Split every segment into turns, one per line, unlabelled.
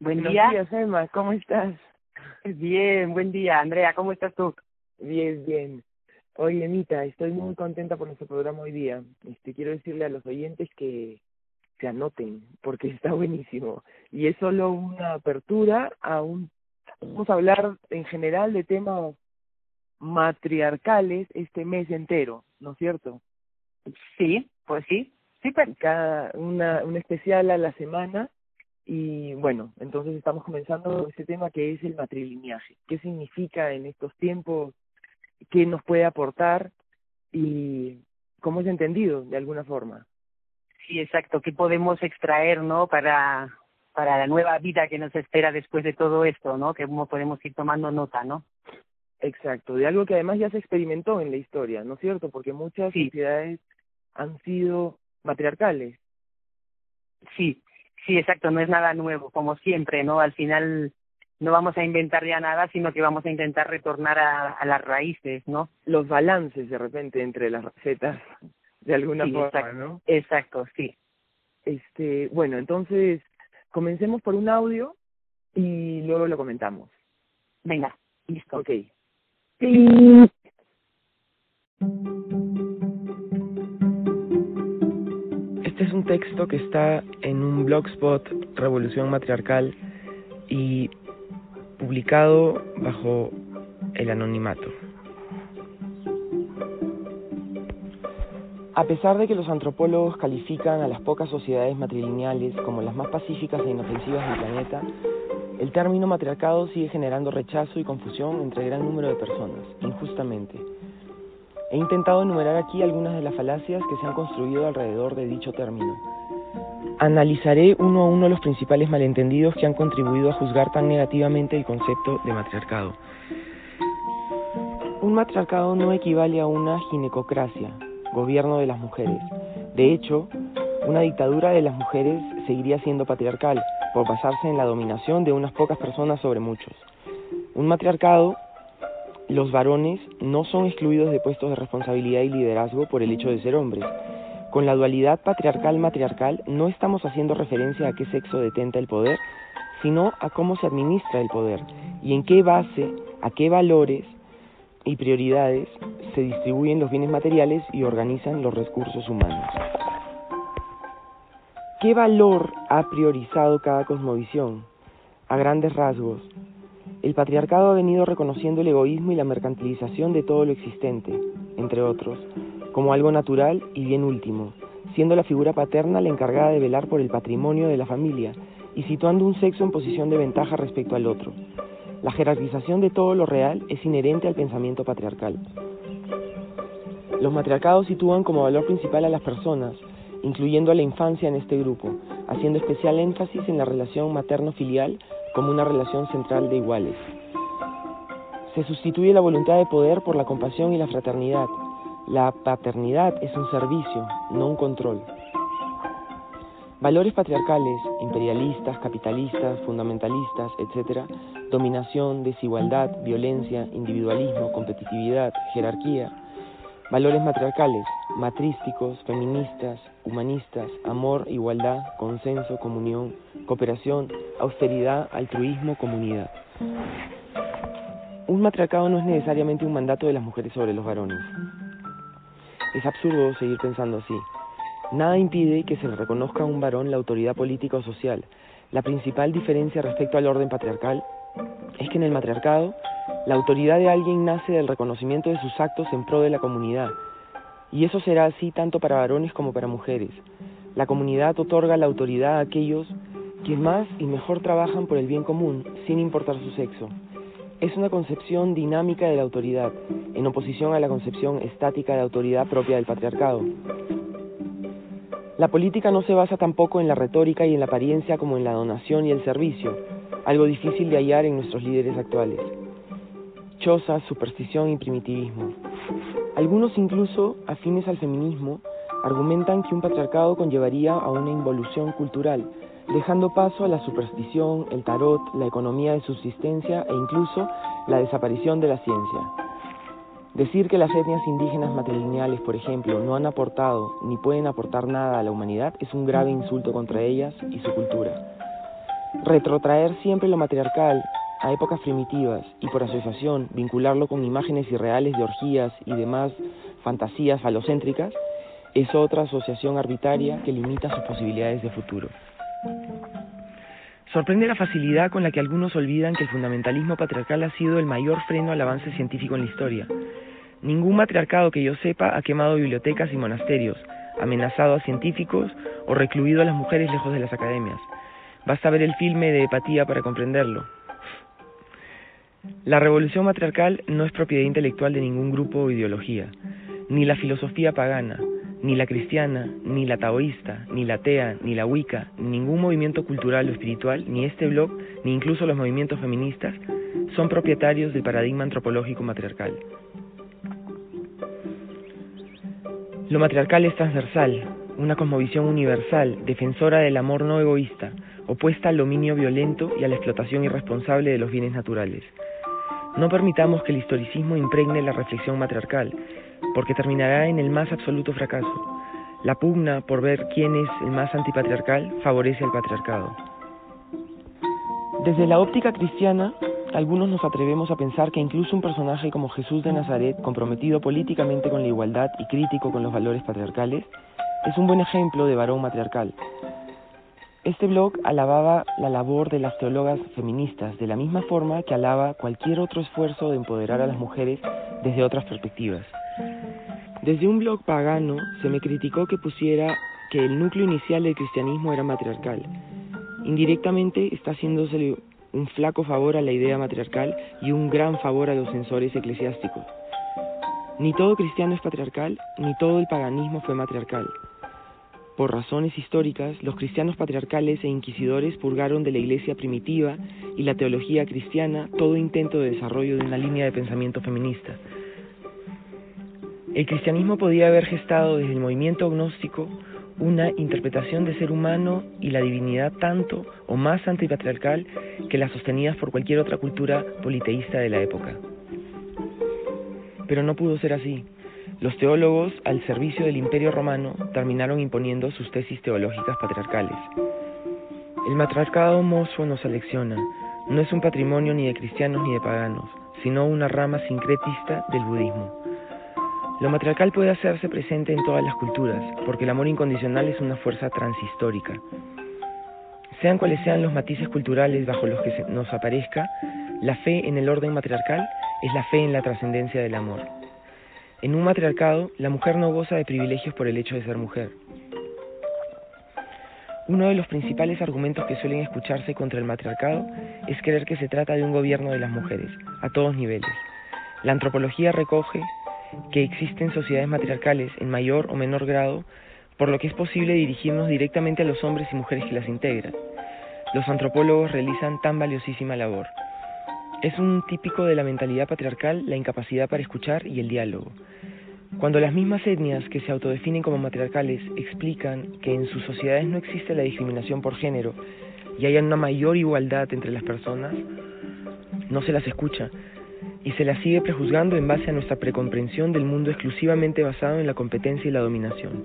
Buen
Buenos
día.
días, Emma, ¿cómo estás?
Bien, buen día, Andrea. ¿Cómo estás tú?
Bien, bien. Oye, Emita, estoy muy contenta por nuestro programa hoy día. Este, quiero decirle a los oyentes que se anoten, porque está buenísimo. Y es solo una apertura a un... Vamos a hablar en general de temas matriarcales este mes entero, ¿no es cierto?
Sí, pues sí. Sí, pero
Cada una, un especial a la semana y bueno, entonces estamos comenzando este tema que es el matrilineaje. ¿Qué significa en estos tiempos? ¿Qué nos puede aportar? Y cómo es entendido de alguna forma.
sí, exacto. ¿Qué podemos extraer, no, para para la nueva vida que nos espera después de todo esto, no? Que cómo podemos ir tomando nota, ¿no?
Exacto, de algo que además ya se experimentó en la historia, ¿no es cierto? Porque muchas
Sí.
sociedades han sido matriarcales.
Sí, sí, exacto. No es nada nuevo, como siempre, ¿no? Al final no vamos a inventar ya nada, sino que vamos a intentar retornar a, a las raíces, ¿no?
Los balances de repente entre las recetas, de alguna
Sí,
forma,
exacto.
¿no?
Exacto, sí.
Este, bueno, entonces comencemos por un audio y luego lo comentamos.
Venga, listo.
Ok. Este es un texto que está en un blogspot Revolución Matriarcal y publicado bajo el anonimato. A pesar de que los antropólogos califican a las pocas sociedades matrilineales como las más pacíficas e inofensivas del planeta, el término matriarcado sigue generando rechazo y confusión entre gran número de personas, injustamente. He intentado enumerar aquí algunas de las falacias que se han construido alrededor de dicho término. Analizaré uno a uno los principales malentendidos que han contribuido a juzgar tan negativamente el concepto de matriarcado. Un matriarcado no equivale a una ginecocracia, gobierno de las mujeres. De hecho, una dictadura de las mujeres seguiría siendo patriarcal, por basarse en la dominación de unas pocas personas sobre muchos. Un matriarcado, los varones no son excluidos de puestos de responsabilidad y liderazgo por el hecho de ser hombres. Con la dualidad patriarcal-matriarcal no estamos haciendo referencia a qué sexo detenta el poder, sino a cómo se administra el poder y en qué base, a qué valores y prioridades se distribuyen los bienes materiales y organizan los recursos humanos. ¿Qué valor ha priorizado cada cosmovisión? A grandes rasgos, el patriarcado ha venido reconociendo el egoísmo y la mercantilización de todo lo existente, entre otros, como algo natural y bien último, siendo la figura paterna la encargada de velar por el patrimonio de la familia y situando un sexo en posición de ventaja respecto al otro. La jerarquización de todo lo real es inherente al pensamiento patriarcal. Los matriarcados sitúan como valor principal a las personas, incluyendo a la infancia en este grupo, haciendo especial énfasis en la relación materno-filial como una relación central de iguales. Se sustituye la voluntad de poder por la compasión y la fraternidad. La paternidad es un servicio, no un control. Valores patriarcales, imperialistas, capitalistas, fundamentalistas, etc., dominación, desigualdad, violencia, individualismo, competitividad, jerarquía, Valores matriarcales, matrísticos, feministas, humanistas, amor, igualdad, consenso, comunión, cooperación, austeridad, altruismo, comunidad. Un matriarcado no es necesariamente un mandato de las mujeres sobre los varones. Es absurdo seguir pensando así. Nada impide que se le reconozca a un varón la autoridad política o social. La principal diferencia respecto al orden patriarcal es que en el matriarcado la autoridad de alguien nace del reconocimiento de sus actos en pro de la comunidad, y eso será así tanto para varones como para mujeres. La comunidad otorga la autoridad a aquellos que más y mejor trabajan por el bien común, sin importar su sexo. Es una concepción dinámica de la autoridad, en oposición a la concepción estática de autoridad propia del patriarcado. La política no se basa tampoco en la retórica y en la apariencia como en la donación y el servicio, algo difícil de hallar en nuestros líderes actuales. Choza, superstición y primitivismo. Algunos incluso, afines al feminismo, argumentan que un patriarcado conllevaría a una involución cultural, dejando paso a la superstición, el tarot, la economía de subsistencia e incluso la desaparición de la ciencia. Decir que las etnias indígenas matrilineales, por ejemplo, no han aportado ni pueden aportar nada a la humanidad es un grave insulto contra ellas y su cultura. Retrotraer siempre lo matriarcal a épocas primitivas y por asociación vincularlo con imágenes irreales de orgías y demás fantasías falocéntricas es otra asociación arbitraria que limita sus posibilidades de futuro. Sorprende la facilidad con la que algunos olvidan que el fundamentalismo patriarcal ha sido el mayor freno al avance científico en la historia. Ningún matriarcado que yo sepa ha quemado bibliotecas y monasterios, amenazado a científicos o recluido a las mujeres lejos de las academias. Basta ver el filme de Hepatía para comprenderlo. La revolución matriarcal no es propiedad intelectual de ningún grupo o ideología, ni la filosofía pagana, ni la cristiana, ni la taoísta, ni la atea, ni la wicca, ningún movimiento cultural o espiritual, ni este blog, ni incluso los movimientos feministas, son propietarios del paradigma antropológico matriarcal. Lo matriarcal es transversal, una cosmovisión universal, defensora del amor no egoísta, opuesta al dominio violento y a la explotación irresponsable de los bienes naturales. No permitamos que el historicismo impregne la reflexión matriarcal, porque terminará en el más absoluto fracaso. La pugna por ver quién es el más antipatriarcal favorece al patriarcado. Desde la óptica cristiana, algunos nos atrevemos a pensar que incluso un personaje como Jesús de Nazaret, comprometido políticamente con la igualdad y crítico con los valores patriarcales, es un buen ejemplo de varón matriarcal. Este blog alababa la labor de las teólogas feministas de la misma forma que alaba cualquier otro esfuerzo de empoderar a las mujeres desde otras perspectivas. Desde un blog pagano se me criticó que pusiera que el núcleo inicial del cristianismo era matriarcal. Indirectamente está haciéndose un flaco favor a la idea matriarcal y un gran favor a los censores eclesiásticos. Ni todo cristiano es patriarcal, ni todo el paganismo fue matriarcal. Por razones históricas, los cristianos patriarcales e inquisidores purgaron de la iglesia primitiva y la teología cristiana todo intento de desarrollo de una línea de pensamiento feminista. El cristianismo podía haber gestado desde el movimiento agnóstico una interpretación de ser humano y la divinidad tanto o más antipatriarcal que las sostenidas por cualquier otra cultura politeísta de la época. Pero no pudo ser así. Los teólogos, al servicio del imperio romano, terminaron imponiendo sus tesis teológicas patriarcales. El matriarcado mozo nos alecciona, no es un patrimonio ni de cristianos ni de paganos, sino una rama sincretista del budismo. Lo matriarcal puede hacerse presente en todas las culturas, porque el amor incondicional es una fuerza transhistórica. Sean cuales sean los matices culturales bajo los que nos aparezca, la fe en el orden matriarcal es la fe en la trascendencia del amor. En un matriarcado, la mujer no goza de privilegios por el hecho de ser mujer. Uno de los principales argumentos que suelen escucharse contra el matriarcado es creer que se trata de un gobierno de las mujeres, a todos niveles. La antropología recoge que existen sociedades matriarcales en mayor o menor grado, por lo que es posible dirigirnos directamente a los hombres y mujeres que las integran. Los antropólogos realizan tan valiosísima labor. Es un típico de la mentalidad patriarcal la incapacidad para escuchar y el diálogo. Cuando las mismas etnias que se autodefinen como matriarcales explican que en sus sociedades no existe la discriminación por género y hay una mayor igualdad entre las personas, no se las escucha, y se la sigue prejuzgando en base a nuestra precomprensión del mundo exclusivamente basado en la competencia y la dominación.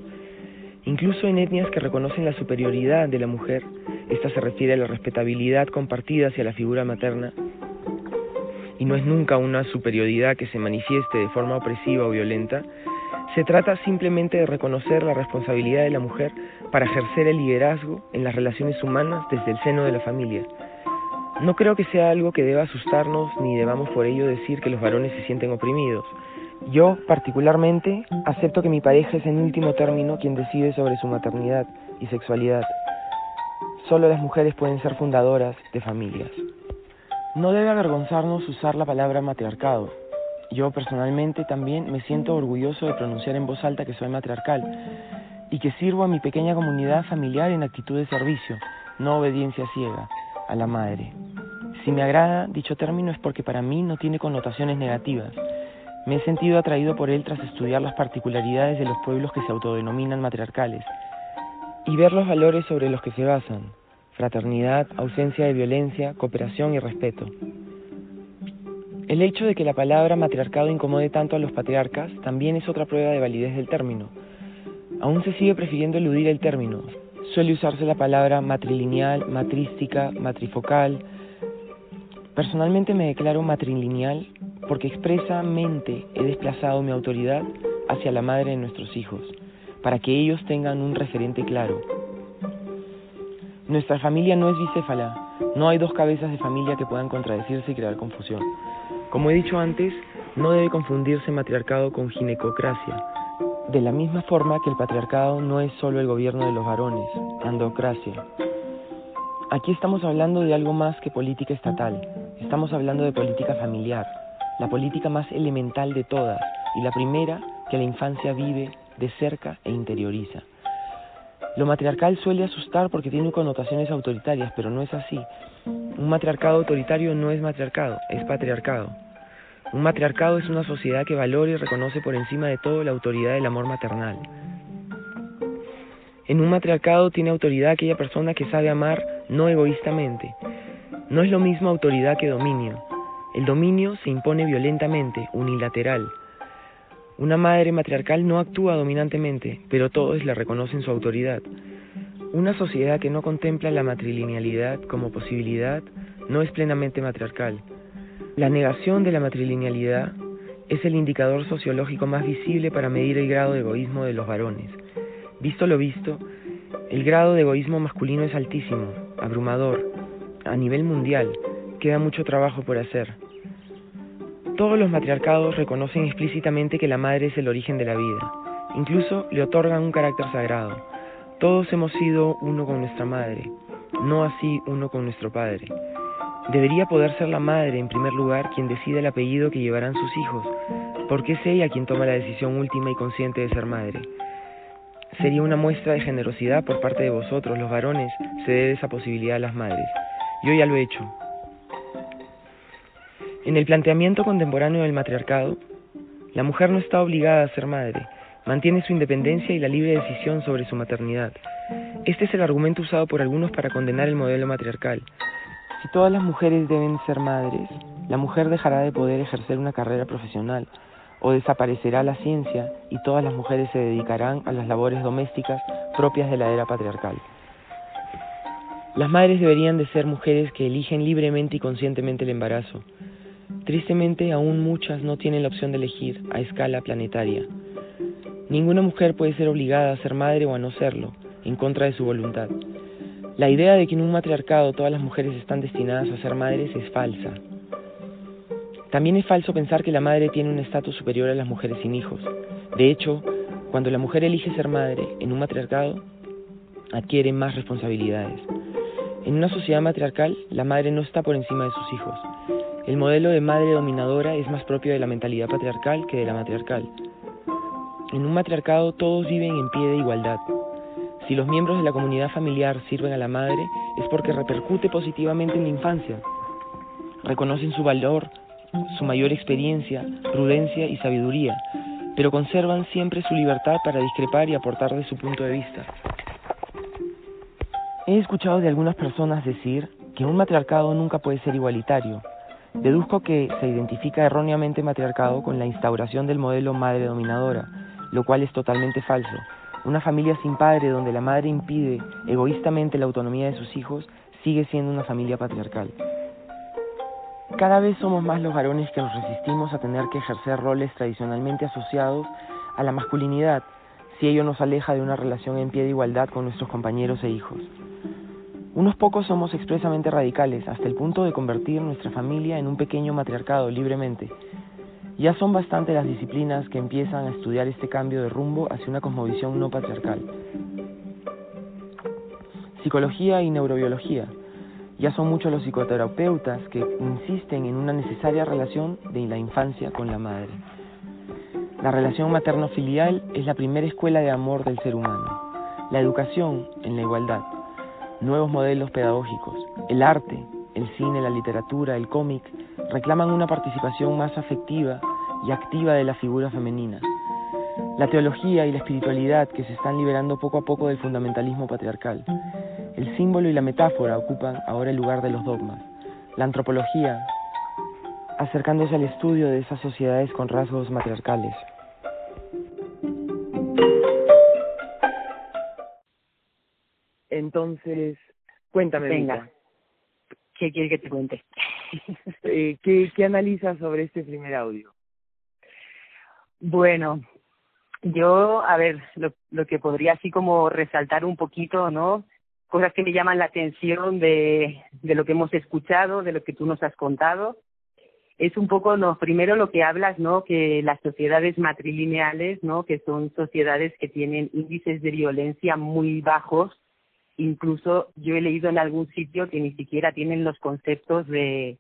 Incluso en etnias que reconocen la superioridad de la mujer, esta se refiere a la respetabilidad compartida hacia la figura materna, y no es nunca una superioridad que se manifieste de forma opresiva o violenta, se trata simplemente de reconocer la responsabilidad de la mujer para ejercer el liderazgo en las relaciones humanas desde el seno de la familia, no creo que sea algo que deba asustarnos ni debamos por ello decir que los varones se sienten oprimidos. Yo, particularmente, acepto que mi pareja es en último término quien decide sobre su maternidad y sexualidad. Solo las mujeres pueden ser fundadoras de familias. No debe avergonzarnos usar la palabra matriarcado. Yo personalmente también me siento orgulloso de pronunciar en voz alta que soy matriarcal y que sirvo a mi pequeña comunidad familiar en actitud de servicio, no obediencia ciega a la madre. Si me agrada dicho término es porque para mí no tiene connotaciones negativas. Me he sentido atraído por él tras estudiar las particularidades de los pueblos que se autodenominan matriarcales y ver los valores sobre los que se basan, fraternidad, ausencia de violencia, cooperación y respeto. El hecho de que la palabra matriarcado incomode tanto a los patriarcas también es otra prueba de validez del término. Aún se sigue prefiriendo eludir el término, suele usarse la palabra matrilineal, matrística, matrifocal. Personalmente me declaro matrilineal porque expresamente he desplazado mi autoridad hacia la madre de nuestros hijos, para que ellos tengan un referente claro. Nuestra familia no es bicéfala, no hay dos cabezas de familia que puedan contradecirse y crear confusión. Como he dicho antes, no debe confundirse matriarcado con ginecocracia, de la misma forma que el patriarcado no es solo el gobierno de los varones, andocracia. Aquí estamos hablando de algo más que política estatal, estamos hablando de política familiar, la política más elemental de todas y la primera que la infancia vive de cerca e interioriza. Lo matriarcal suele asustar porque tiene connotaciones autoritarias, pero no es así. Un matriarcado autoritario no es matriarcado, es patriarcado. Un matriarcado es una sociedad que valora y reconoce por encima de todo la autoridad del amor maternal. En un matriarcado tiene autoridad aquella persona que sabe amar no egoístamente. No es lo mismo autoridad que dominio. El dominio se impone violentamente, unilateral. Una madre matriarcal no actúa dominantemente, pero todos le reconocen su autoridad. Una sociedad que no contempla la matrilinealidad como posibilidad no es plenamente matriarcal. La negación de la matrilinealidad es el indicador sociológico más visible para medir el grado de egoísmo de los varones. Visto lo visto, el grado de egoísmo masculino es altísimo, abrumador. A nivel mundial, queda mucho trabajo por hacer. Todos los matriarcados reconocen explícitamente que la madre es el origen de la vida. Incluso le otorgan un carácter sagrado. Todos hemos sido uno con nuestra madre, no así uno con nuestro padre. Debería poder ser la madre, en primer lugar, quien decida el apellido que llevarán sus hijos, porque es ella quien toma la decisión última y consciente de ser madre. Sería una muestra de generosidad por parte de vosotros, los varones, ceder esa posibilidad a las madres. Yo ya lo he hecho. En el planteamiento contemporáneo del matriarcado, la mujer no está obligada a ser madre, mantiene su independencia y la libre decisión sobre su maternidad. Este es el argumento usado por algunos para condenar el modelo matriarcal, si todas las mujeres deben ser madres, la mujer dejará de poder ejercer una carrera profesional o desaparecerá la ciencia y todas las mujeres se dedicarán a las labores domésticas propias de la era patriarcal. Las madres deberían de ser mujeres que eligen libremente y conscientemente el embarazo. Tristemente, aún muchas no tienen la opción de elegir a escala planetaria. Ninguna mujer puede ser obligada a ser madre o a no serlo, en contra de su voluntad. La idea de que en un matriarcado todas las mujeres están destinadas a ser madres es falsa. También es falso pensar que la madre tiene un estatus superior a las mujeres sin hijos. De hecho, cuando la mujer elige ser madre en un matriarcado, adquiere más responsabilidades. En una sociedad matriarcal, la madre no está por encima de sus hijos. El modelo de madre dominadora es más propio de la mentalidad patriarcal que de la matriarcal. En un matriarcado todos viven en pie de igualdad, si los miembros de la comunidad familiar sirven a la madre es porque repercute positivamente en la infancia. Reconocen su valor, su mayor experiencia, prudencia y sabiduría, pero conservan siempre su libertad para discrepar y aportar de su punto de vista. He escuchado de algunas personas decir que un matriarcado nunca puede ser igualitario. Deduzco que se identifica erróneamente matriarcado con la instauración del modelo madre dominadora, lo cual es totalmente falso. Una familia sin padre donde la madre impide egoístamente la autonomía de sus hijos sigue siendo una familia patriarcal. Cada vez somos más los varones que nos resistimos a tener que ejercer roles tradicionalmente asociados a la masculinidad si ello nos aleja de una relación en pie de igualdad con nuestros compañeros e hijos. Unos pocos somos expresamente radicales hasta el punto de convertir nuestra familia en un pequeño matriarcado libremente, ya son bastante las disciplinas que empiezan a estudiar este cambio de rumbo hacia una cosmovisión no patriarcal. Psicología y neurobiología. Ya son muchos los psicoterapeutas que insisten en una necesaria relación de la infancia con la madre. La relación materno-filial es la primera escuela de amor del ser humano. La educación en la igualdad. Nuevos modelos pedagógicos. El arte, el cine, la literatura, el cómic, reclaman una participación más afectiva y activa de la figura femenina. La teología y la espiritualidad que se están liberando poco a poco del fundamentalismo patriarcal. El símbolo y la metáfora ocupan ahora el lugar de los dogmas. La antropología, acercándose al estudio de esas sociedades con rasgos matriarcales.
Entonces, cuéntame.
Venga. ¿Qué quieres que te cuente?
eh, ¿qué, ¿Qué analizas sobre este primer audio?
Bueno, yo, a ver, lo, lo que podría así como resaltar un poquito, ¿no? Cosas que me llaman la atención de, de lo que hemos escuchado, de lo que tú nos has contado, es un poco, no, primero lo que hablas, ¿no? Que las sociedades matrilineales, ¿no? Que son sociedades que tienen índices de violencia muy bajos. Incluso yo he leído en algún sitio que ni siquiera tienen los conceptos de,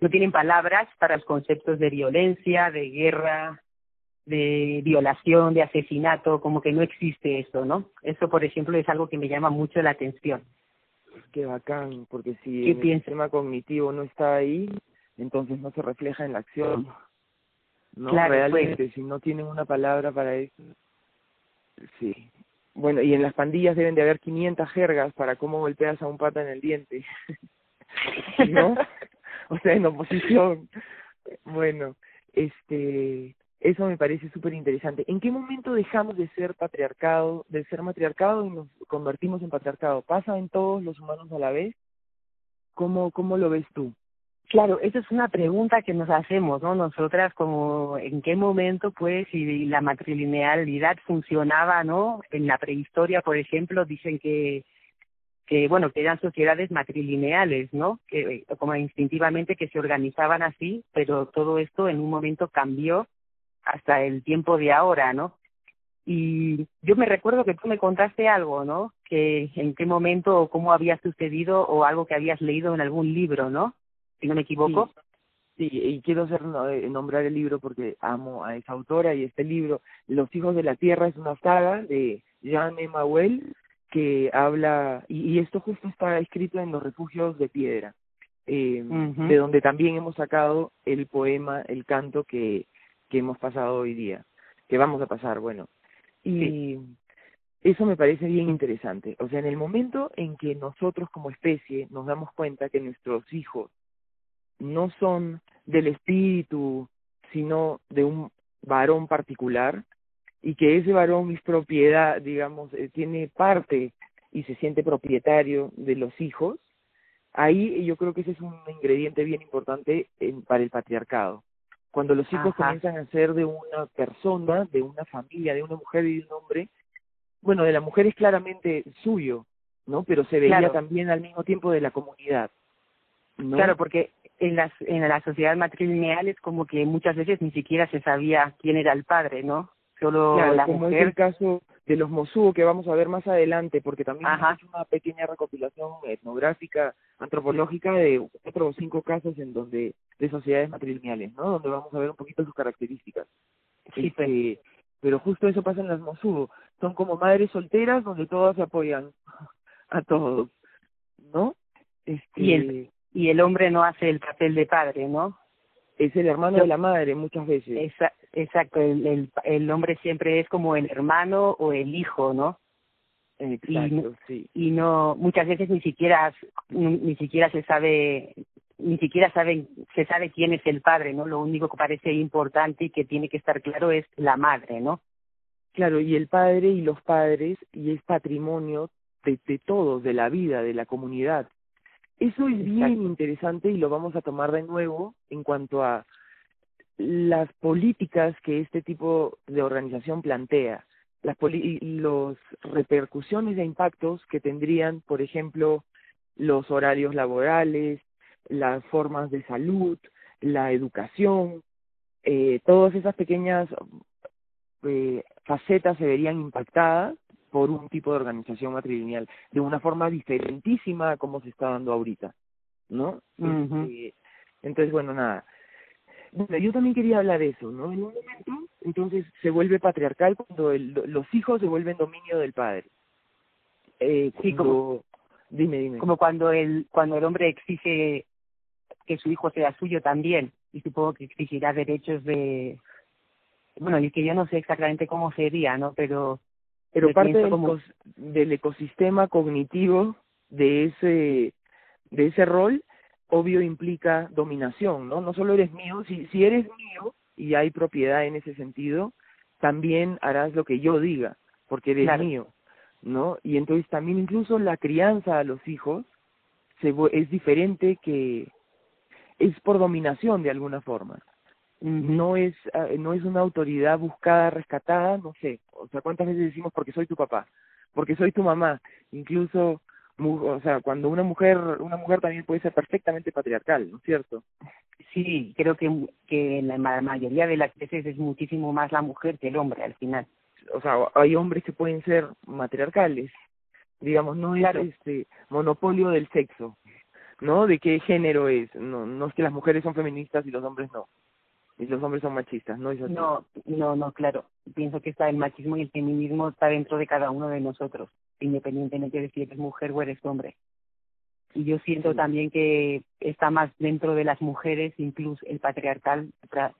no tienen palabras para los conceptos de violencia, de guerra, de violación, de asesinato, como que no existe eso, ¿no? Eso, por ejemplo, es algo que me llama mucho la atención.
Qué bacán, porque si el sistema cognitivo no está ahí, entonces no se refleja en la acción. No,
claro,
realmente,
pues.
si no tienen una palabra para eso. Sí. Bueno, y en las pandillas deben de haber 500 jergas para cómo golpeas a un pata en el diente. ¿No? o sea, en oposición. Bueno, este eso me parece súper interesante. ¿En qué momento dejamos de ser patriarcado, de ser matriarcado y nos convertimos en patriarcado? ¿Pasa en todos los humanos a la vez? ¿Cómo, cómo lo ves tú?
Claro, esa es una pregunta que nos hacemos, ¿no? Nosotras, como en qué momento, pues, si la matrilinealidad funcionaba, ¿no? En la prehistoria, por ejemplo, dicen que, que bueno, que eran sociedades matrilineales, ¿no? Que como instintivamente que se organizaban así, pero todo esto en un momento cambió hasta el tiempo de ahora, ¿no? Y yo me recuerdo que tú me contaste algo, ¿no? Que en qué momento o cómo había sucedido o algo que habías leído en algún libro, ¿no? Si no me equivoco.
Sí, sí y quiero hacer eh, nombrar el libro porque amo a esa autora y este libro, Los hijos de la tierra, es una saga de Jean Emmanuel que habla, y, y esto justo está escrito en los refugios de piedra, eh, de donde también hemos sacado el poema, el canto que que hemos pasado hoy día, que vamos a pasar, bueno. Y eso me parece bien interesante. O sea, en el momento en que nosotros como especie nos damos cuenta que nuestros hijos no son del espíritu, sino de un varón particular, y que ese varón es propiedad, digamos, eh, tiene parte y se siente propietario de los hijos, ahí yo creo que ese es un ingrediente bien importante en, para el patriarcado. Cuando los hijos comienzan a ser de una persona, de una familia, de una mujer y de un hombre, bueno, de la mujer es claramente suyo, ¿no? Pero se veía también al mismo tiempo de la comunidad. ¿no?
Claro, porque en las en la sociedad matrilineal es como que muchas veces ni siquiera se sabía quién era el padre, ¿no? Solo la
como
mujer.
es el caso de los Mosú que vamos a ver más adelante, porque también es una pequeña recopilación etnográfica, antropológica de cuatro o cinco casos en donde de sociedades matrilineales, ¿no? Donde vamos a ver un poquito sus características.
Sí,
este, pero justo eso pasa en las Mosú, son como madres solteras donde todas se apoyan a todos, ¿no? Este,
y el y el hombre no hace el papel de padre, ¿no?
Es el hermano de la madre muchas veces.
exacto, el, el, el hombre siempre es como el hermano o el hijo, ¿no?
Exacto,
y,
sí.
Y no, muchas veces ni siquiera, ni siquiera se sabe, ni siquiera saben, se sabe quién es el padre, ¿no? Lo único que parece importante y que tiene que estar claro es la madre, ¿no?
Claro, y el padre y los padres, y es patrimonio de, de todos, de la vida, de la comunidad. Eso es bien interesante y lo vamos a tomar de nuevo en cuanto a las políticas que este tipo de organización plantea, las los repercusiones e impactos que tendrían, por ejemplo, los horarios laborales, las formas de salud, la educación, eh, todas esas pequeñas eh, facetas se verían impactadas por un tipo de organización matrilineal de una forma diferentísima a como se está dando ahorita, ¿no? Este, entonces, bueno, nada. Bueno, yo también quería hablar de eso, ¿no? En un momento, entonces, se vuelve patriarcal cuando el, los hijos se vuelven dominio del padre. Eh,
sí, como,
dime, dime.
Como cuando el, cuando el hombre exige que su hijo sea suyo también, y supongo que exigirá derechos de, bueno, y que yo no sé exactamente cómo sería, ¿no? Pero
pero parte del, como... del ecosistema cognitivo de ese de ese rol obvio implica dominación no no solo eres mío si si eres mío y hay propiedad en ese sentido también harás lo que yo diga porque eres mío ¿no? Y entonces también incluso la crianza a los hijos se, es diferente que es por dominación de alguna forma. No es ah, no es una autoridad buscada, rescatada, no sé. O sea, ¿cuántas veces decimos porque soy tu papá? Porque soy tu mamá. Incluso o sea, cuando una mujer una mujer también puede ser perfectamente patriarcal, ¿no es cierto?
Sí, creo que que en la mayoría de las veces es muchísimo más la mujer que el hombre al final.
O sea, hay hombres que pueden ser matriarcales, digamos, no es este monopolio del sexo, ¿no? De qué género es, no no es que las mujeres son feministas y los hombres no. Y los hombres son machistas, ¿no?
No, no, no, claro. Pienso que está el machismo y el feminismo está dentro de cada uno de nosotros, independientemente de si eres mujer o eres hombre. Y yo siento también que está más dentro de las mujeres, incluso el patriarcal,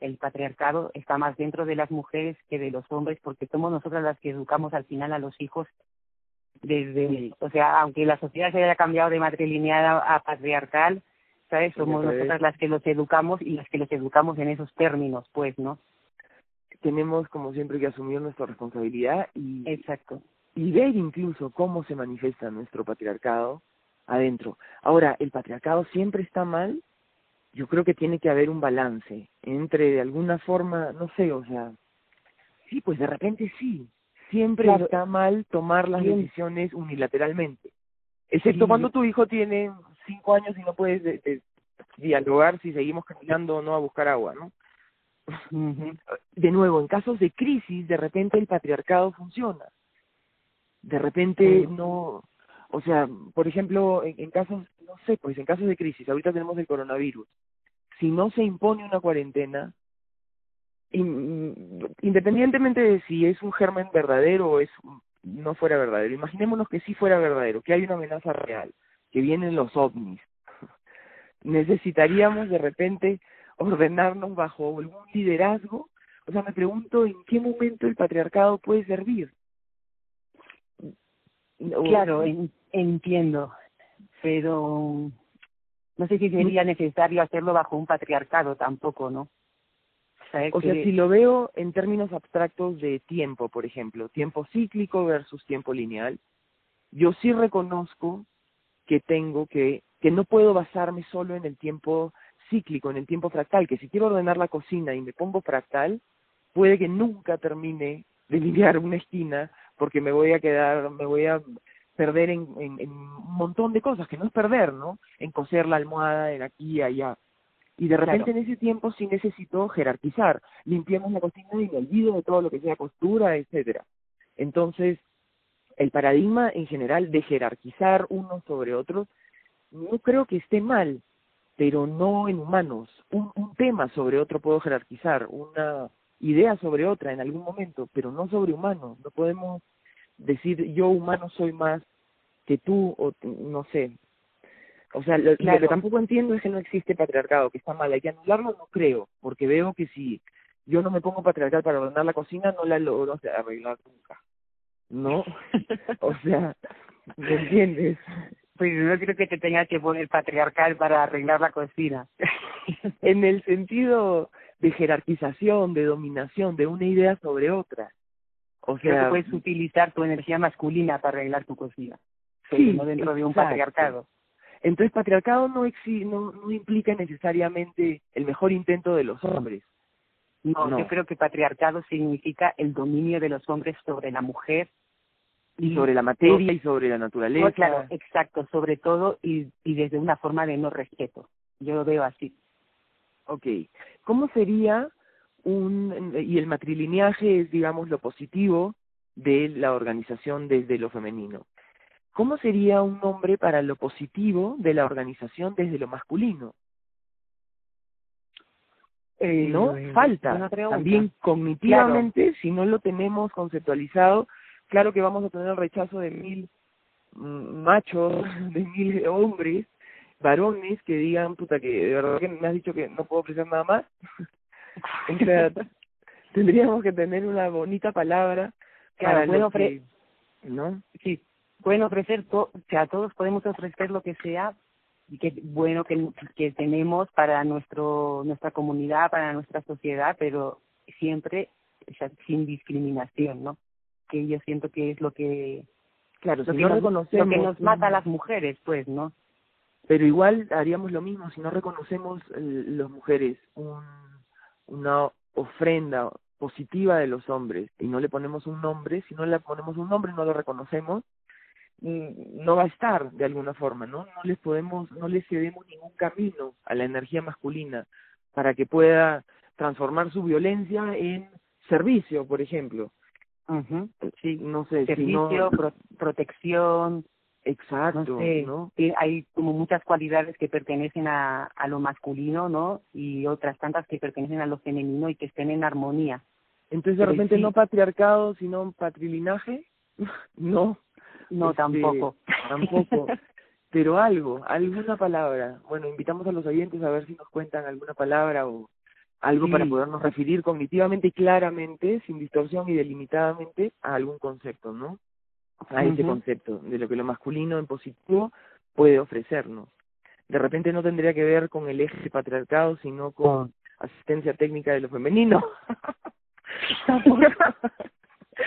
el patriarcado está más dentro de las mujeres que de los hombres, porque somos nosotras las que educamos al final a los hijos desde, o sea, aunque la sociedad se haya cambiado de matrilineal a, patriarcal, ¿sabes? Somos nosotras las que los educamos y las que los educamos en esos términos, pues, ¿no?
Tenemos, como siempre, que asumir nuestra responsabilidad y...
Exacto.
Y ver incluso cómo se manifiesta nuestro patriarcado adentro. Ahora, ¿el patriarcado siempre está mal? Yo creo que tiene que haber un balance entre, de alguna forma, no sé, o sea, sí, pues de repente sí, siempre está mal tomar las decisiones unilateralmente, excepto cuando tu hijo tiene cinco años y no puedes dialogar si seguimos caminando o no a buscar agua, ¿no? De nuevo, en casos de crisis, de repente el patriarcado funciona. De repente no, o sea, por ejemplo, en, casos, no sé, pues en casos de crisis, ahorita tenemos el coronavirus, si no se impone una cuarentena, independientemente de si es un germen verdadero o es no fuera verdadero, imaginémonos que sí fuera verdadero, que hay una amenaza real, que vienen los ovnis. Necesitaríamos de repente ordenarnos bajo algún liderazgo. O sea, me pregunto en qué momento el patriarcado puede servir.
Claro, entiendo, pero no sé si sería necesario hacerlo bajo un patriarcado tampoco, ¿no?
O sea, si lo veo en términos abstractos de tiempo, por ejemplo, tiempo cíclico versus tiempo lineal, yo sí reconozco que tengo que, que no puedo basarme solo en el tiempo cíclico, en el tiempo fractal, que si quiero ordenar la cocina y me pongo fractal, puede que nunca termine de limpiar una esquina porque me voy a quedar, me voy a perder en, en, un montón de cosas, que no es perder, ¿no? En coser la almohada, en aquí y allá. Y de repente en ese tiempo sí necesito jerarquizar. Limpiemos la cocina y me olvido de todo lo que sea costura, etcétera. Entonces, el paradigma en general de jerarquizar unos sobre otros, no creo que esté mal, pero no en humanos. Un, un tema sobre otro puedo jerarquizar, una idea sobre otra en algún momento, pero no sobre humanos. No podemos decir yo humano soy más que tú o no sé. O sea, lo, que tampoco entiendo es que no existe patriarcado, que está mal. Hay que anularlo, no creo, porque veo que si yo no me pongo patriarcal para ordenar la cocina, no la logro arreglar nunca. ¿No? o sea, ¿me entiendes?
Pues no creo que te tengas que poner patriarcal para arreglar la cocina.
en el sentido de jerarquización, de dominación, de una idea sobre otra.
O sea, puedes utilizar tu energía masculina para arreglar tu cocina, sí, no dentro de un patriarcado.
Entonces, patriarcado no, no, no implica necesariamente el mejor intento de los hombres.
No, yo creo que patriarcado significa el dominio de los hombres sobre la mujer.
Y sobre la materia y sobre la naturaleza.
claro, exacto, sobre todo y, y desde una forma de no respeto. Yo lo veo así.
Ok. ¿Cómo sería un, y el matrilineaje es, digamos, lo positivo de la organización desde lo femenino. ¿Cómo sería un nombre para lo positivo de la organización desde lo masculino? Eh, ¿No? Falta. También cognitivamente, si no lo tenemos conceptualizado, claro que vamos a tener el rechazo de mil mm, machos, de mil hombres, varones que digan, puta, que de verdad que me has dicho que no puedo ofrecer nada más. o sea, tendríamos que tener una bonita palabra
para bueno, que, ¿no? Sí, pueden ofrecer, o sea, todos podemos ofrecer lo que sea y que bueno que, que tenemos para nuestro nuestra comunidad, para nuestra sociedad, pero siempre sin discriminación, ¿no? Que yo siento que es lo que
Claro,
lo
si
que
no
nos,
reconocemos...
Lo que nos mata a las mujeres, pues, ¿no?
Pero igual haríamos lo mismo si no reconocemos las mujeres un, una ofrenda positiva de los hombres y no le ponemos un nombre, si no le ponemos un nombre no lo reconocemos, no va a estar de alguna forma, ¿no? No les podemos, no les cedemos ningún camino a la energía masculina para que pueda transformar su violencia en servicio, por ejemplo.
Sí, no sé, servicio, protección,
Exacto,
¿no? Hay como muchas cualidades que pertenecen a, a lo masculino, ¿no? Y otras tantas que pertenecen a lo femenino y que estén en armonía.
Entonces, de repente, no patriarcado, sino patrilinaje. no.
No,
este,
tampoco.
Tampoco. Pero algo, alguna palabra. Bueno, invitamos a los oyentes a ver si nos cuentan alguna palabra o algo para podernos referir cognitivamente y claramente, sin distorsión y delimitadamente, a algún concepto, ¿no? a ese concepto de lo que lo masculino en positivo puede ofrecernos. De repente no tendría que ver con el eje patriarcado, sino con asistencia técnica de lo femenino.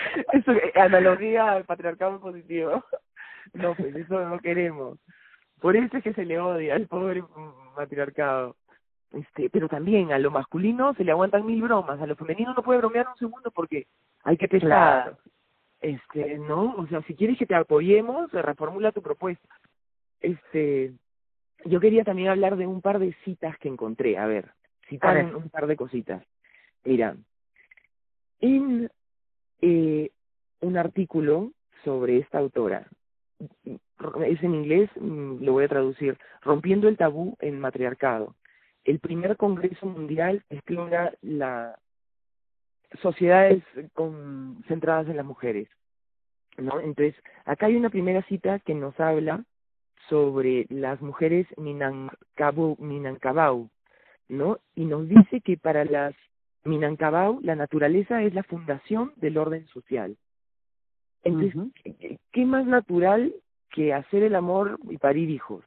eso analogía al patriarcado positivo. No, pues eso no queremos. Por eso es que se le odia al pobre patriarcado. Este, pero también a lo masculino se le aguantan mil bromas, a lo femenino no puede bromear un segundo porque hay que pesar, este no o sea si quieres que te apoyemos reformula tu propuesta. Este yo quería también hablar de un par de citas que encontré. A ver citar un par de cositas. Mira en eh, un artículo sobre esta autora es en inglés mm, lo voy a traducir rompiendo el tabú en matriarcado el primer congreso mundial explora la sociedades con, centradas en las mujeres. ¿no? Entonces, acá hay una primera cita que nos habla sobre las mujeres Minangkabau, Minangkabau ¿no? Y nos dice que para las Minangkabau la naturaleza es la fundación del orden social. Entonces, ¿qué más natural que hacer el amor y parir hijos?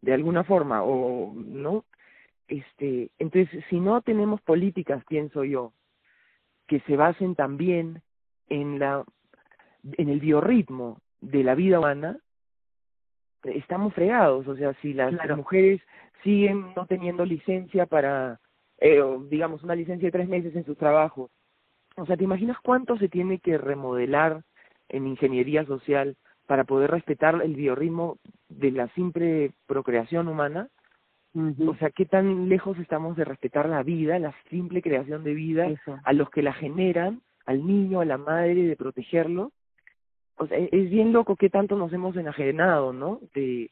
De alguna forma, o, ¿no? Este, entonces, si no tenemos políticas, pienso yo, que se basen también en la en el biorritmo de la vida humana estamos fregados o sea si las mujeres siguen no teniendo licencia para eh, digamos una licencia de tres meses en su trabajo o sea te imaginas cuánto se tiene que remodelar en ingeniería social para poder respetar el biorritmo de la simple procreación humana o sea, qué tan lejos estamos de respetar la vida, la simple creación de vida, a los que la generan, al niño, a la madre, de protegerlo. O sea, es bien loco qué tanto nos hemos enajenado, ¿no? De,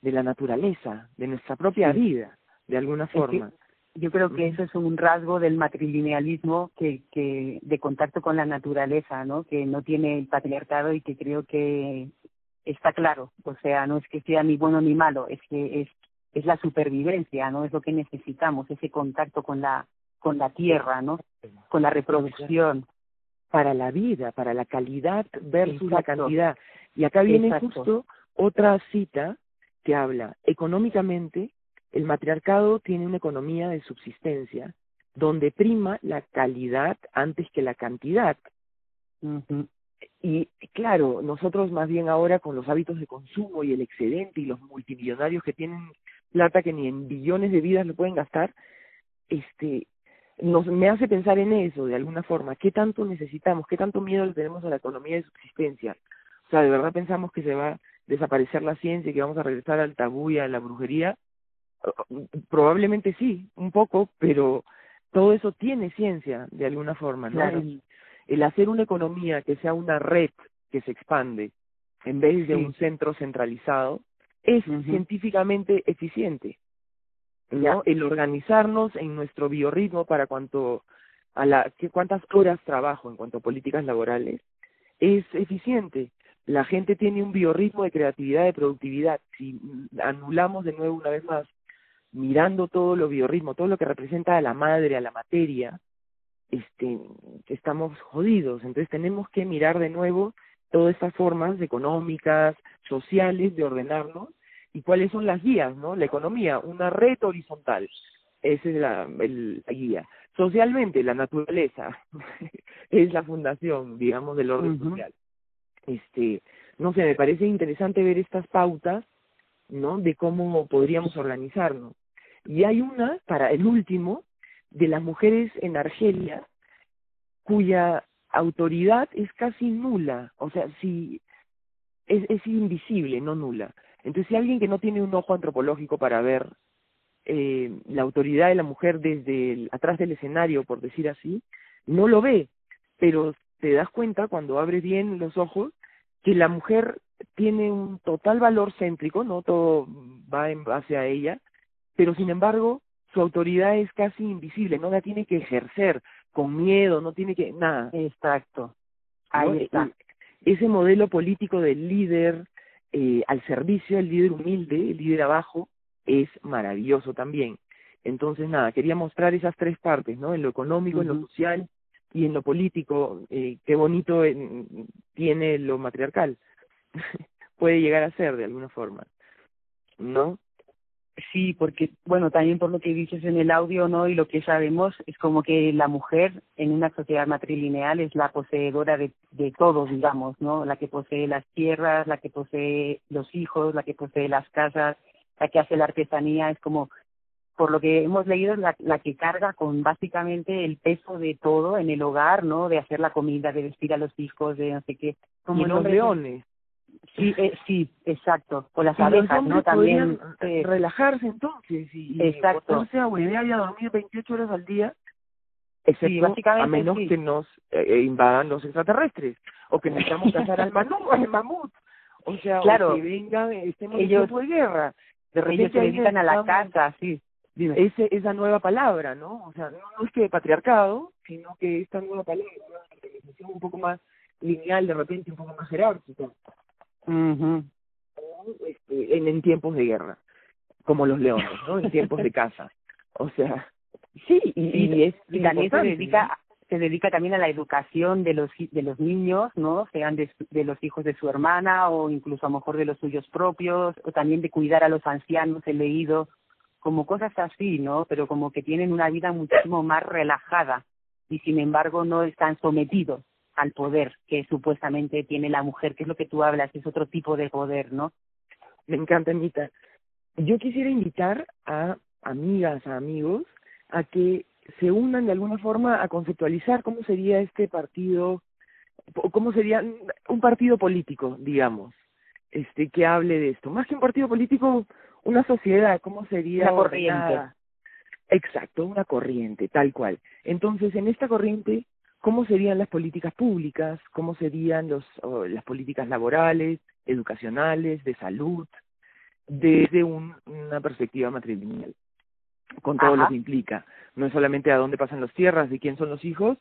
de la naturaleza, de nuestra propia vida, de alguna forma.
Yo creo que eso es un rasgo del matrilinealismo que, que de contacto con la naturaleza, ¿no? Que no tiene el patriarcado y que creo que está claro. O sea, no es que sea ni bueno ni malo, es que es es la supervivencia, ¿no? Es lo que necesitamos, ese contacto con la con la tierra, ¿no? Con la reproducción.
Para la vida, para la calidad versus la cantidad. Y acá viene justo otra cita que habla, económicamente, el matriarcado tiene una economía de subsistencia donde prima la calidad antes que la cantidad. Y claro, nosotros más bien ahora con los hábitos de consumo y el excedente y los multimillonarios que tienen plata que ni en billones de vidas lo pueden gastar, este, nos, me hace pensar en eso de alguna forma. ¿Qué tanto necesitamos? ¿Qué tanto miedo le tenemos a la economía de subsistencia? O sea, ¿de verdad pensamos que se va a desaparecer la ciencia y que vamos a regresar al tabú y a la brujería? Probablemente sí, un poco, pero todo eso tiene ciencia de alguna forma, ¿no? El, hacer una economía que sea una red que se expande en vez de un centro centralizado, es científicamente eficiente. ¿no? El organizarnos en nuestro biorritmo para cuanto a la que cuántas horas trabajo en cuanto a políticas laborales es eficiente. La gente tiene un biorritmo de creatividad, de productividad. Si anulamos de nuevo una vez más, mirando todo lo biorritmo, todo lo que representa a la madre, a la materia, este, estamos jodidos. Entonces tenemos que mirar de nuevo todas estas formas económicas, sociales de ordenarnos y cuáles son las guías, ¿no? La economía, una red horizontal, esa es la, el, guía. Socialmente, la naturaleza es la fundación, digamos, del orden social. este, no sé, me parece interesante ver estas pautas, ¿no? De cómo podríamos organizarnos. Y hay una, para el último, de las mujeres en Argelia, cuya autoridad es casi nula, o sea, si es, es invisible, no nula. Entonces, si alguien que no tiene un ojo antropológico para ver eh, la autoridad de la mujer desde atrás del escenario, por decir así, no lo ve, pero te das cuenta cuando abres bien los ojos que la mujer tiene un total valor céntrico, no todo va en base a ella, pero sin embargo su autoridad es casi invisible, no la tiene que ejercer con miedo, no tiene que nada.
Exacto. Ahí está.
Ese modelo político del líder eh, al servicio, el líder humilde, el líder abajo, es maravilloso también. Entonces, nada, quería mostrar esas tres partes, ¿no? En lo económico, en lo social y en lo político. Eh, qué bonito tiene lo matriarcal. Puede llegar a ser de alguna forma, ¿no?
Sí, porque, bueno, también por lo que dices en el audio, ¿no? Y lo que sabemos es como que la mujer en una sociedad matrilineal es la poseedora de, de todo, digamos, ¿no? La que posee las tierras, la que posee los hijos, la que posee las casas, la que hace la artesanía, es como, por lo que hemos leído, la, la que carga con básicamente el peso de todo en el hogar, ¿no? De hacer la comida, de vestir a los hijos, de no sé qué.
Como los leones.
Sí, eh, sí, exacto. O las abejas, ¿no? También.
Eh, relajarse entonces y,
exacto.
sea, huevear y a dormir 28 horas al día,
sí, básicamente,
a menos que nos eh, eh, invadan los extraterrestres o que necesitamos cazar al, al mamut. O sea,
claro,
o que vengan, estemos ellos, en tiempo de guerra.
De repente ellos se dedican a la casa, sí.
Dime. Ese, esa nueva palabra, ¿no? O sea, no, es que patriarcado, sino que esta nueva palabra, una organización un poco más lineal, de repente un poco más jerárquica.
Mhm
este, en, en tiempos de guerra, como los leones, ¿no? En tiempos de caza. O sea,
sí, y, es, y también se dedica, se dedica también a la educación de los de los niños, ¿no? Sean de, de los hijos de su hermana o incluso a lo mejor de los suyos propios, o también de cuidar a los ancianos, he leído, como cosas así, ¿no? Pero como que tienen una vida muchísimo más relajada y sin embargo no están sometidos al poder que supuestamente tiene la mujer, que es lo que tú hablas, es otro tipo de poder, ¿no?
Me encanta, Anita. Yo quisiera invitar a amigas, a amigos, a que se unan de alguna forma a conceptualizar cómo sería este partido, cómo sería un partido político, digamos, este que hable de esto. Más que un partido político, una sociedad, cómo sería
una corriente.
Exacto, una corriente, tal cual. Entonces, en esta corriente, ¿cómo serían las políticas públicas? ¿Cómo serían los, las políticas laborales, educacionales, de salud, desde un, una perspectiva matrilineal? con todo lo que implica. No es solamente a dónde pasan las tierras, de quién son los hijos,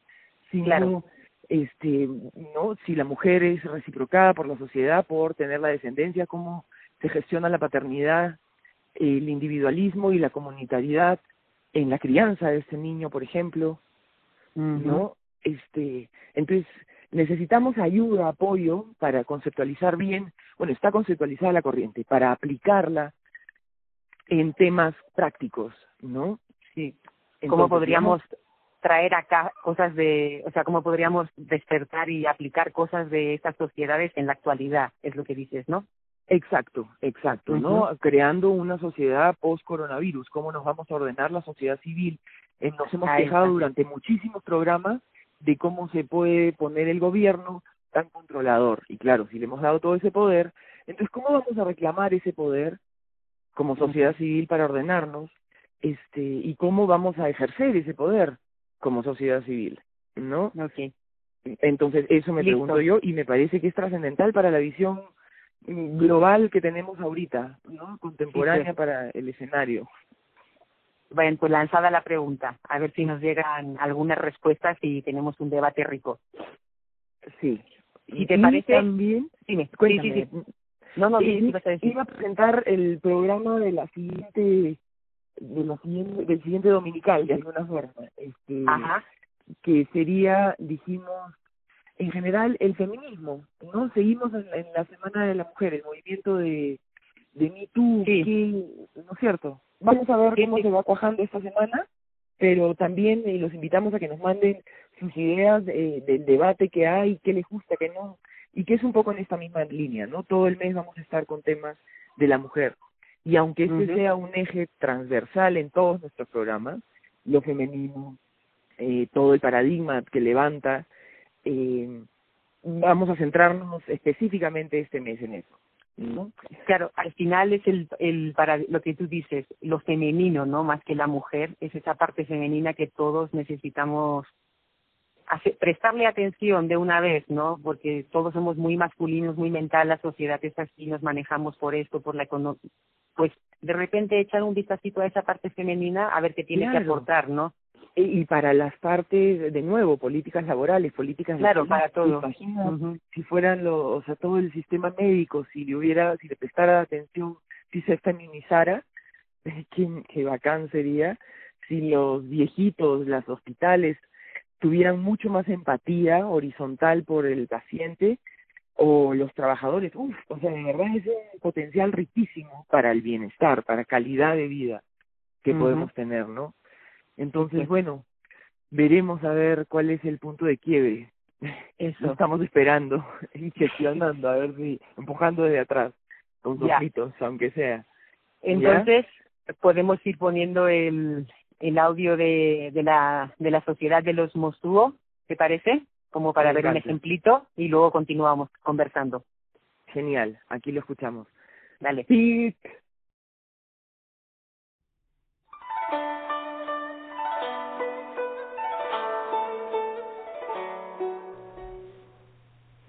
sino este, no, si la mujer es reciprocada por la sociedad por tener la descendencia, cómo se gestiona la paternidad, el individualismo y la comunitariedad en la crianza de este niño, por ejemplo, ¿no? Este, entonces necesitamos ayuda, apoyo para conceptualizar bien, bueno, está conceptualizada la corriente, para aplicarla en temas prácticos, ¿no?
Sí. ¿Cómo podríamos traer acá cosas de, o sea, cómo podríamos despertar y aplicar cosas de estas sociedades en la actualidad, es lo que dices, ¿no?
Exacto, exacto, ¿no? Creando una sociedad post-coronavirus, cómo nos vamos a ordenar la sociedad civil. Eh, nos hemos quejado durante muchísimos programas de cómo se puede poner el gobierno tan controlador. Y claro, si le hemos dado todo ese poder, entonces, ¿cómo vamos a reclamar ese poder como sociedad civil para ordenarnos este y cómo vamos a ejercer ese poder como sociedad civil, ¿no?
Okay.
Entonces, eso me pregunto yo y me parece que es trascendental para la visión global que tenemos ahorita, ¿no? Contemporánea para el escenario.
Bueno, pues lanzada la pregunta, a ver si nos llegan algunas respuestas y tenemos un debate rico.
Sí.
¿Y te parece?
También,
Dime,
cuéntame. Sí,
sí, No, no,
Iba a presentar el programa de la siguiente de la siguiente, del siguiente dominical, de alguna forma, este, que sería, dijimos, en general, el feminismo, ¿no? Seguimos en, la Semana de la Mujer, el movimiento de, de Me Too, ¿no es cierto? Vamos a ver cómo se va cuajando esta semana, pero también los invitamos a que nos manden sus ideas del debate que hay, qué les gusta, qué no, y que es un poco en esta misma línea, ¿no? Todo el mes vamos a estar con temas de la mujer. Y aunque este sea un eje transversal en todos nuestros programas, lo femenino, eh, todo el paradigma que levanta, eh, vamos a centrarnos específicamente este mes en eso. ¿No?
Claro, al final es el, el para lo que tú dices, lo femenino, ¿no? Más que la mujer, es esa parte femenina que todos necesitamos prestarle atención de una vez, ¿no? Porque todos somos muy masculinos, muy mental, la sociedad es así, nos manejamos por esto, por la economía. Pues de repente echar un vistacito a esa parte femenina a ver qué tiene que aportar, ¿no?
Y, para las partes, de nuevo, políticas laborales, políticas
claro, para todo.
Imagina si fueran los, o sea, todo el sistema médico, si le hubiera, si le prestara atención, si se feminizara, ¿qué, qué bacán sería si los viejitos, los hospitales tuvieran mucho más empatía horizontal por el paciente o los trabajadores. Uf, o sea, de verdad es un potencial riquísimo para el bienestar, para calidad de vida que podemos tener, ¿no? Entonces, bueno, veremos a ver cuál es el punto de quiebre. Eso. estamos esperando gestionando, a ver si, empujando desde atrás, con sus aunque sea.
Entonces, podemos ir poniendo el, el audio de, de, la, de la Sociedad de los Mosuo, ¿te parece? Como para ver un ejemplito y luego continuamos conversando.
Genial, aquí lo escuchamos.
Dale.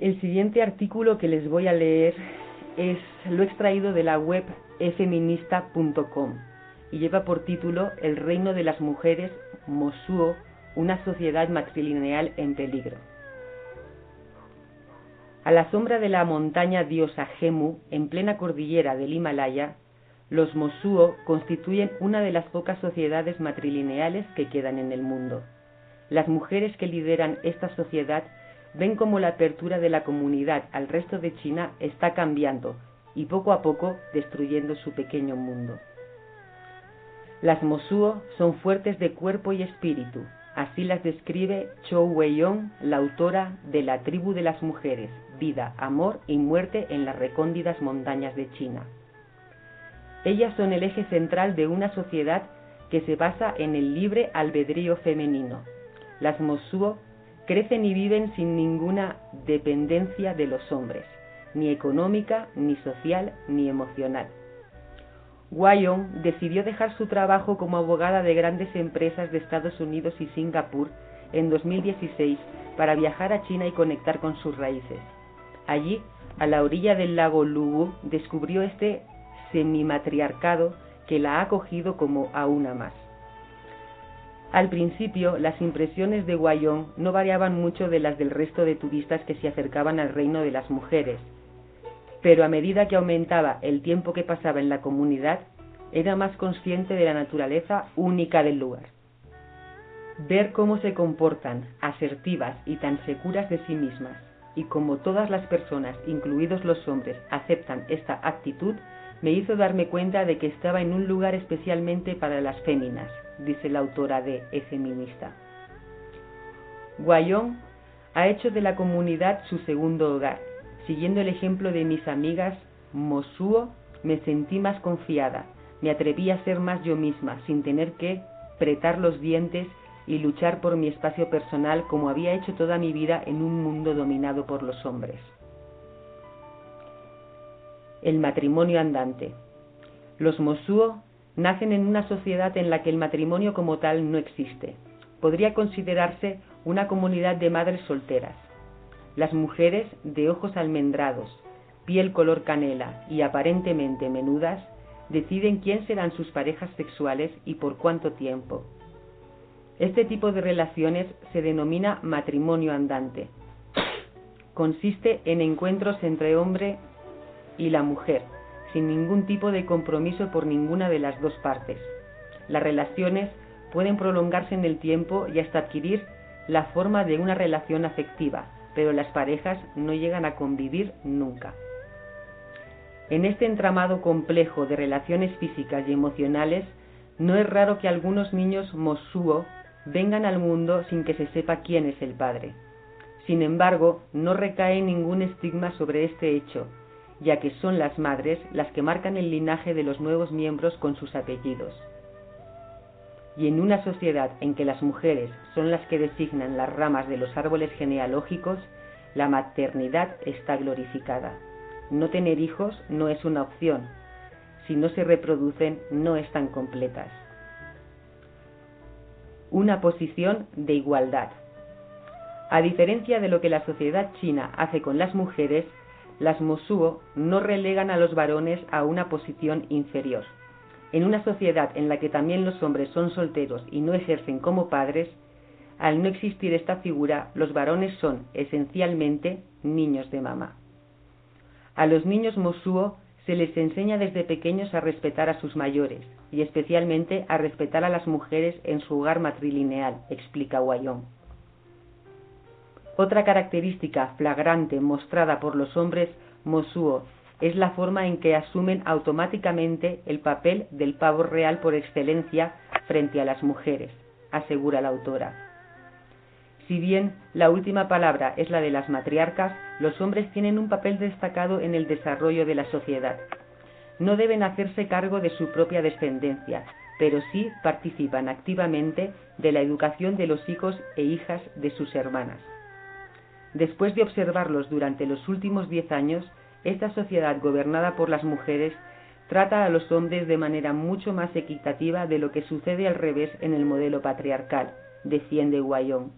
El siguiente artículo que les voy a leer es lo extraído de la web efeminista.com y lleva por título El reino de las mujeres, Mosuo, una sociedad matrilineal en peligro. A la sombra de la montaña diosa Gemu, en plena cordillera del Himalaya, los Mosuo constituyen una de las pocas sociedades matrilineales que quedan en el mundo. Las mujeres que lideran esta sociedad ven como la apertura de la comunidad al resto de China está cambiando y poco a poco destruyendo su pequeño mundo. Las Mosuo son fuertes de cuerpo y espíritu, así las describe Chou Weiyong, la autora de La tribu de las mujeres, vida, amor y muerte en las recóndidas montañas de China. Ellas son el eje central de una sociedad que se basa en el libre albedrío femenino. Las Mosuo crecen y viven sin ninguna dependencia de los hombres, ni económica, ni social, ni emocional. Wyon decidió dejar su trabajo como abogada de grandes empresas de Estados Unidos y Singapur en 2016 para viajar a China y conectar con sus raíces. Allí, a la orilla del lago Lugu, descubrió este semimatriarcado que la ha acogido como a una más. Al principio, las impresiones de Wyon no variaban mucho de las del resto de turistas que se acercaban al reino de las mujeres, pero a medida que aumentaba el tiempo que pasaba en la comunidad, era más consciente de la naturaleza única del lugar. Ver cómo se comportan, asertivas y tan seguras de sí mismas, y cómo todas las personas, incluidos los hombres, aceptan esta actitud, me hizo darme cuenta de que estaba en un lugar especialmente para las féminas, dice la autora de E Feminista. Guayón ha hecho de la comunidad su segundo hogar, Siguiendo el ejemplo de mis amigas Mosuo, me sentí más confiada, me atreví a ser más yo misma, sin tener que pretar los dientes y luchar por mi espacio personal como había hecho toda mi vida en un mundo dominado por los hombres. El matrimonio andante. Los Mosuo nacen en una sociedad en la que el matrimonio como tal no existe. Podría considerarse una comunidad de madres solteras. Las mujeres de ojos almendrados, piel color canela y aparentemente menudas deciden quién serán sus parejas sexuales y por cuánto tiempo. Este tipo de relaciones se denomina matrimonio andante. Consiste en encuentros entre hombre y la mujer, sin ningún tipo de compromiso por ninguna de las dos partes. Las relaciones pueden prolongarse en el tiempo y hasta adquirir la forma de una relación afectiva, pero las parejas no llegan a convivir nunca. En este entramado complejo de relaciones físicas y emocionales, no es raro que algunos niños mosuo vengan al mundo sin que se sepa quién es el padre. Sin embargo, no recae ningún estigma sobre este hecho, ya que son las madres las que marcan el linaje de los nuevos miembros con sus apellidos. Y en una sociedad en que las mujeres son las que designan las ramas de los árboles genealógicos, la maternidad está glorificada. No tener hijos no es una opción. Si no se reproducen, no están completas. Una posición de igualdad. A diferencia de lo que la sociedad china hace con las mujeres, las Mosuo no relegan a los varones a una posición inferior. En una sociedad en la que también los hombres son solteros y no ejercen como padres, al no existir esta figura, los varones son, esencialmente, niños de mamá. A los niños Mosuo se les enseña desde pequeños a respetar a sus mayores, y especialmente a respetar a las mujeres en su hogar matrilineal, explica Guayón. Otra característica flagrante mostrada por los hombres Mosuo es la forma en que asumen automáticamente el papel del pavo real por excelencia frente a las mujeres, asegura la autora. Si bien la última palabra es la de las matriarcas, los hombres tienen un papel destacado en el desarrollo de la sociedad. No deben hacerse cargo de su propia descendencia, pero sí participan activamente de la educación de los hijos e hijas de sus hermanas. Después de observarlos durante los últimos diez años, esta sociedad gobernada por las mujeres trata a los hombres de manera mucho más equitativa de lo que sucede al revés en el modelo patriarcal, defiende Guayón.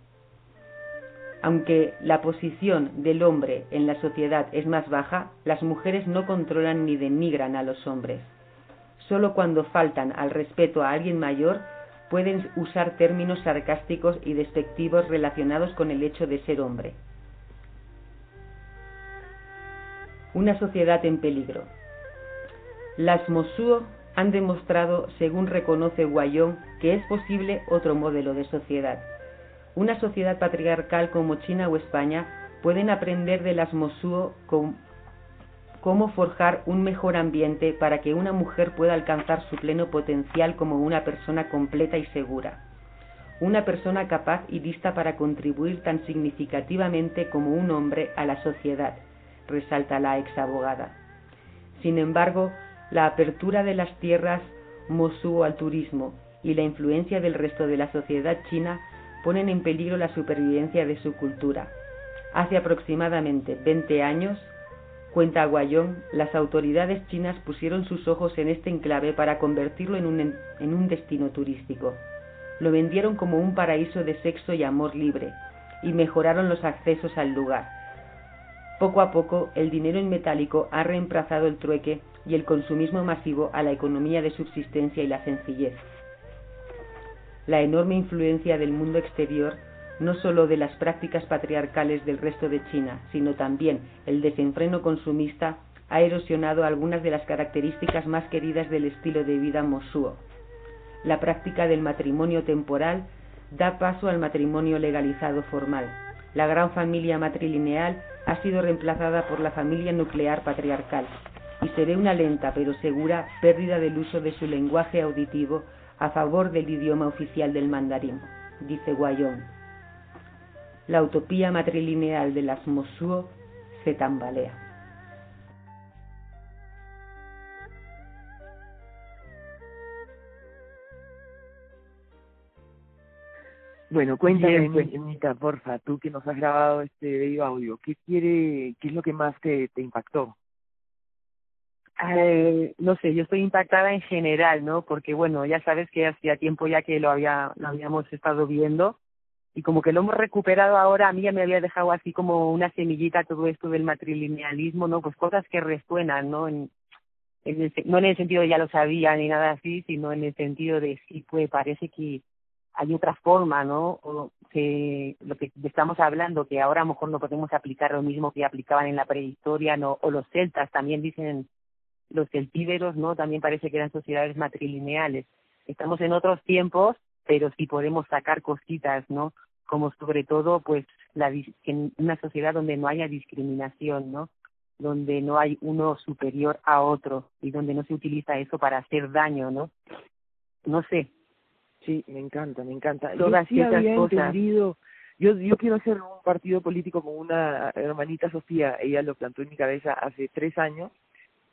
Aunque la posición del hombre en la sociedad es más baja, las mujeres no controlan ni denigran a los hombres. Solo cuando faltan al respeto a alguien mayor pueden usar términos sarcásticos y despectivos relacionados con el hecho de ser hombre. Una sociedad en peligro. Las Mosuo han demostrado, según reconoce Guayón, que es posible otro modelo de sociedad una sociedad patriarcal como China o España pueden aprender de las Mosuo cómo forjar un mejor ambiente para que una mujer pueda alcanzar su pleno potencial como una persona completa y segura. Una persona capaz y lista para contribuir tan significativamente como un hombre a la sociedad, resalta la ex abogada. Sin embargo, la apertura de las tierras Mosuo al turismo y la influencia del resto de la sociedad china ponen en peligro la supervivencia de su cultura. Hace aproximadamente 20 años, cuenta Guayón, las autoridades chinas pusieron sus ojos en este enclave para convertirlo en un destino turístico. Lo vendieron como un paraíso de sexo y amor libre, y mejoraron los accesos al lugar. Poco a poco, el dinero en metálico ha reemplazado el trueque y el consumismo masivo a la economía de subsistencia y la sencillez la enorme influencia del mundo exterior, no sólo de las prácticas patriarcales del resto de China, sino también el desenfreno consumista, ha erosionado algunas de las características más queridas del estilo de vida mosuo. La práctica del matrimonio temporal da paso al matrimonio legalizado formal. La gran familia matrilineal ha sido reemplazada por la familia nuclear patriarcal y se ve una lenta pero segura pérdida del uso de su lenguaje auditivo a favor del idioma oficial del mandarín, dice Guayón. La utopía matrilineal de las Mosuo se tambalea.
Bueno, cuéntame, Anita, porfa, tú que nos has grabado este video audio, ¿qué quiere, qué es lo que más te, te impactó?
Eh, no sé, yo estoy impactada en general, ¿no? Porque bueno, ya sabes que hacía tiempo ya que lo había, lo habíamos estado viendo y como que lo hemos recuperado ahora, a mí ya me había dejado así como una semillita todo esto del matrilinealismo, ¿no? Pues cosas que resuenan, ¿no? En, en no en el sentido de ya lo sabía ni nada así, sino en el sentido de sí, pues parece que hay otra forma, ¿no? O que lo que estamos hablando, que ahora a lo mejor no podemos aplicar lo mismo que aplicaban en la prehistoria, ¿no? O los celtas también dicen los celtíberos, ¿no? También parece que eran sociedades matrilineales. Estamos en otros tiempos, pero sí podemos sacar cositas, ¿no? Como sobre todo, pues, la, en una sociedad donde no haya discriminación, ¿no? Donde no hay uno superior a otro y donde no se utiliza eso para hacer daño, ¿no? No sé.
Sí, me encanta, me encanta. Todas Yo sí había entendido yo, yo quiero hacer un partido político con una hermanita Sofía, ella lo plantó en mi cabeza hace tres años,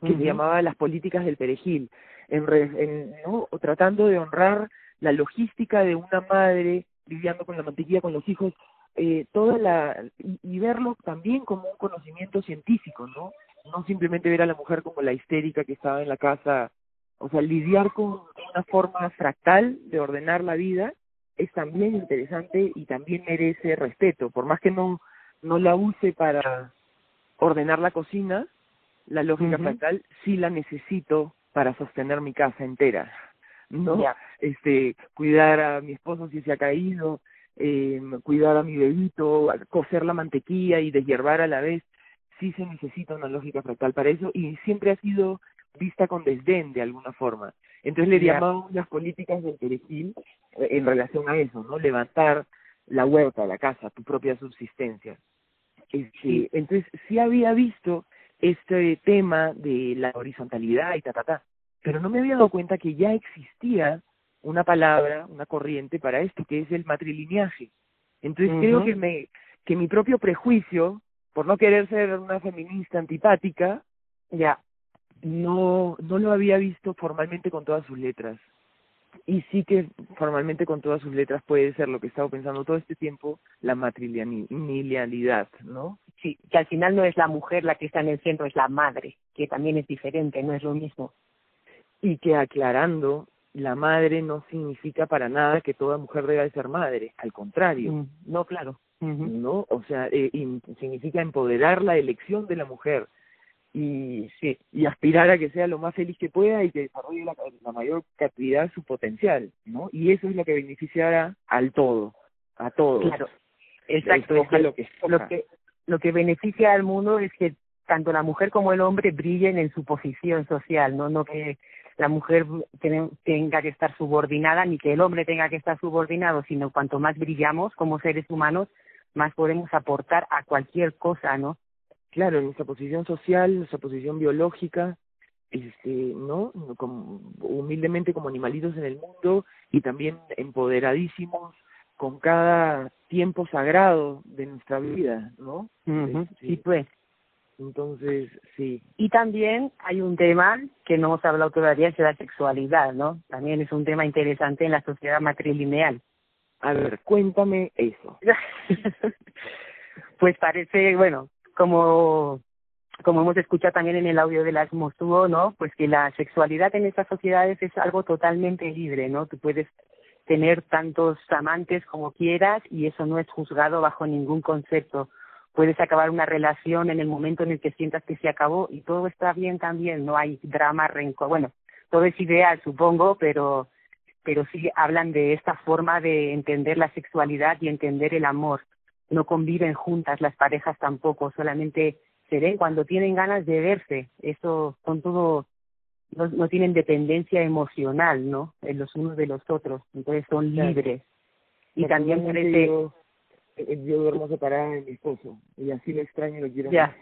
que se llamaba Las Políticas del Perejil, en, en, ¿no? tratando de honrar la logística de una madre lidiando con la mantequilla con los hijos, eh, toda la y, y, verlo también como un conocimiento científico, ¿no? No simplemente ver a la mujer como la histérica que estaba en la casa, o sea, lidiar con una forma fractal de ordenar la vida es también interesante y también merece respeto, por más que no no la use para ordenar la cocina, la lógica fractal sí la necesito para sostener mi casa entera, ¿no? Este, cuidar a mi esposo si se ha caído, eh, cuidar a mi bebito, cocer la mantequilla y deshiervar a la vez, sí se necesita una lógica fractal para eso y siempre ha sido vista con desdén de alguna forma. Entonces le llamamos las políticas del perejil eh, en relación a eso, ¿no? Levantar la huerta, la casa, tu propia subsistencia. Este, Entonces sí había visto este tema de la horizontalidad y ta, ta, ta, pero no me había dado cuenta que ya existía una palabra, una corriente para esto, que es el matrilineaje. Entonces creo que, me, que mi propio prejuicio, por no querer ser una feminista antipática, ya no, no lo había visto formalmente con todas sus letras. Y sí que formalmente con todas sus letras puede ser lo que he estado pensando todo este tiempo, la matrilinealidad, ¿no?
Sí, que al final no es la mujer la que está en el centro, es la madre, que también es diferente, no es lo mismo.
Y que aclarando, la madre no significa para nada que toda mujer deba de ser madre, al contrario. Mm,
no, claro.
¿No? O sea, eh, significa empoderar la elección de la mujer y sí, y aspirar a que sea lo más feliz que pueda y que desarrolle la, la mayor cantidad de su potencial, ¿no? Y eso es lo que beneficiará al todo, a todos.
Claro, exacto.
lo, que
lo que lo que beneficia al mundo es que tanto la mujer como el hombre brillen en su posición social, no no que la mujer tenga que estar subordinada ni que el hombre tenga que estar subordinado, sino cuanto más brillamos como seres humanos, más podemos aportar a cualquier cosa, ¿no?
Claro, en nuestra posición social, nuestra posición biológica, este, ¿no? Como, humildemente como animalitos en el mundo y también empoderadísimos con cada tiempo sagrado de nuestra vida, ¿no?
Sí, pues.
Entonces, sí.
Y también hay un tema que no hemos hablado todavía, es la sexualidad, ¿no? También es un tema interesante en la sociedad matrilineal.
A ver, cuéntame eso.
pues parece, bueno, como como hemos escuchado también en el audio de las Mosuo, ¿no? Pues que la sexualidad en estas sociedades es algo totalmente libre, ¿no? Tú puedes tener tantos amantes como quieras y eso no es juzgado bajo ningún concepto puedes acabar una relación en el momento en el que sientas que se acabó y todo está bien también, no hay drama, rencor. Bueno, todo es ideal, supongo, pero pero sí hablan de esta forma de entender la sexualidad y entender el amor. No conviven juntas las parejas tampoco, solamente se ven cuando tienen ganas de verse. Eso son todo no, no tienen dependencia emocional, ¿no? En los unos de los otros, entonces son libres. Y también parece
eh, yo duermo separada de mi esposo y así lo extraño y lo quiero
ya.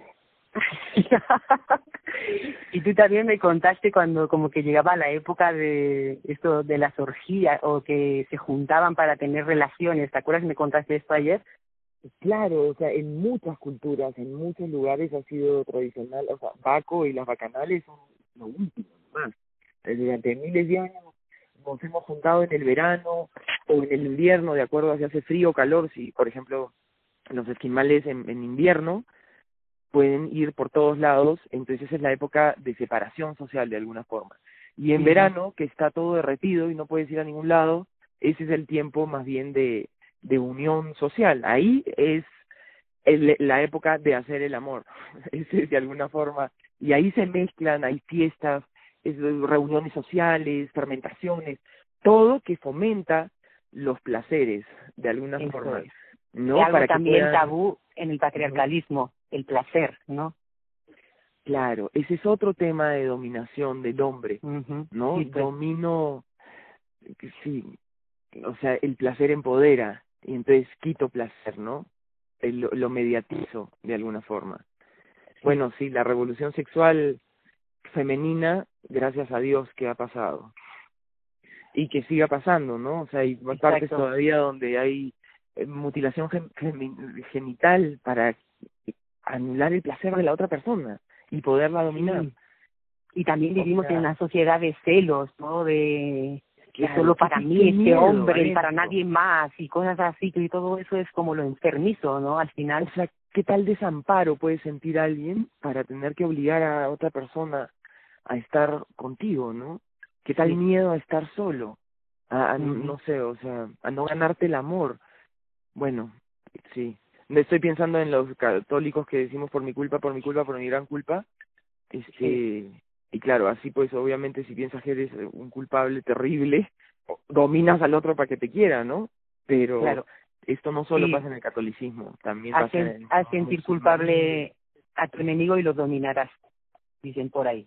y tú también me contaste cuando como que llegaba la época de esto de las orgías o que se juntaban para tener relaciones, ¿te acuerdas? Me contaste esto ayer.
Claro, o sea, en muchas culturas, en muchos lugares ha sido tradicional, o sea, Baco y las bacanales son lo último, más. Durante miles de años nos hemos juntado en el verano o en el invierno, de acuerdo a si hace frío o calor, si por ejemplo los esquimales en, en invierno pueden ir por todos lados, entonces esa es la época de separación social de alguna forma. Y en verano, que está todo derretido y no puedes ir a ningún lado, ese es el tiempo más bien de, de unión social. Ahí es el, la época de hacer el amor, es de alguna forma. Y ahí se mezclan, hay fiestas, reuniones sociales, fermentaciones, todo que fomenta los placeres de alguna forma.
¿no? Para también tabú en el patriarcalismo, el placer, ¿no?
Claro, ese es otro tema de dominación del hombre, ¿no? Pues. Domino, sí, o sea, el placer empodera y entonces quito placer, ¿no? El, lo mediatizo de alguna forma. Bueno, sí, la revolución sexual femenina, gracias a Dios que ha pasado. Y que siga pasando, ¿no? O sea, hay partes todavía donde hay eh, mutilación genital para anular el placer de la otra persona y poderla dominar.
Y también vivimos en una sociedad de celos, ¿no? De que solo para mí este hombre y para nadie más y cosas así, y todo eso es como lo enfermizo, ¿no? Al final.
O sea, ¿qué tal desamparo puede sentir alguien para tener que obligar a otra persona a estar contigo, ¿no? ¿Qué tal miedo a estar solo? A, no sé, o sea, a no ganarte el amor. Bueno, sí. Estoy pensando en los católicos que decimos por mi culpa, por mi culpa, por mi gran culpa. Este, y claro, así pues obviamente si piensas que eres un culpable terrible, dominas al otro para que te quiera, ¿no? Pero claro. esto no solo pasa en el catolicismo, también pasa en...
A sentir culpable a tu enemigo y lo dominarás, dicen por ahí.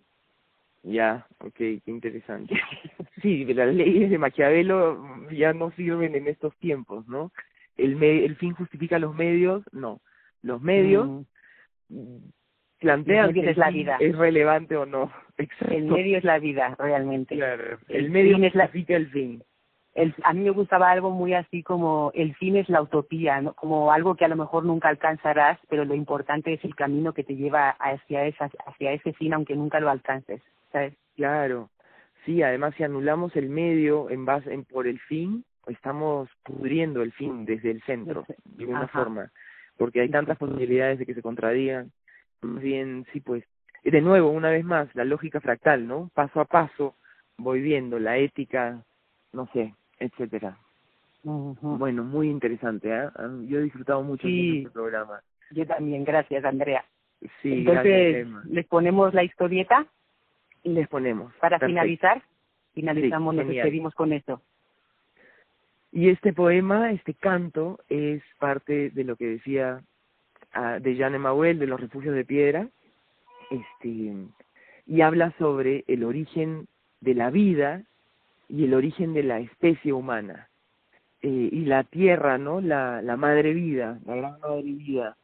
Ya, ok, qué interesante. sí, las leyes de Maquiavelo ya no sirven en estos tiempos, ¿no? El, me el fin justifica los medios, no. Los medios plantean si
es la vida.
es relevante o no.
El medio es la vida, realmente.
Claro, el, medio es la... el fin.
El, a mí me gustaba algo muy así como el fin es la utopía, ¿no? como algo que a lo mejor nunca alcanzarás, pero lo importante es el camino que te lleva hacia, esa, hacia ese fin, aunque nunca lo alcances, ¿sabes?
Claro, sí, además si anulamos el medio en base en, por el fin, estamos pudriendo el fin desde el centro, de alguna forma, porque hay tantas posibilidades de que se contradigan bien, sí, pues, de nuevo, una vez más, la lógica fractal, ¿no? Paso a paso voy viendo la ética, no sé, etcétera. Bueno, muy interesante, ¿eh? Yo he disfrutado mucho de este programa.
Yo también, gracias, Andrea.
Sí,
Entonces, ¿les ponemos la historieta?
Les ponemos.
Para finalizar, finalizamos, nos despedimos con esto.
Y este poema, este canto, es parte de lo que decía de Jean Emmanuel de los refugios de piedra este y habla sobre el origen de la vida y el origen de la especie humana eh, y la tierra no la la madre vida la gran madre vida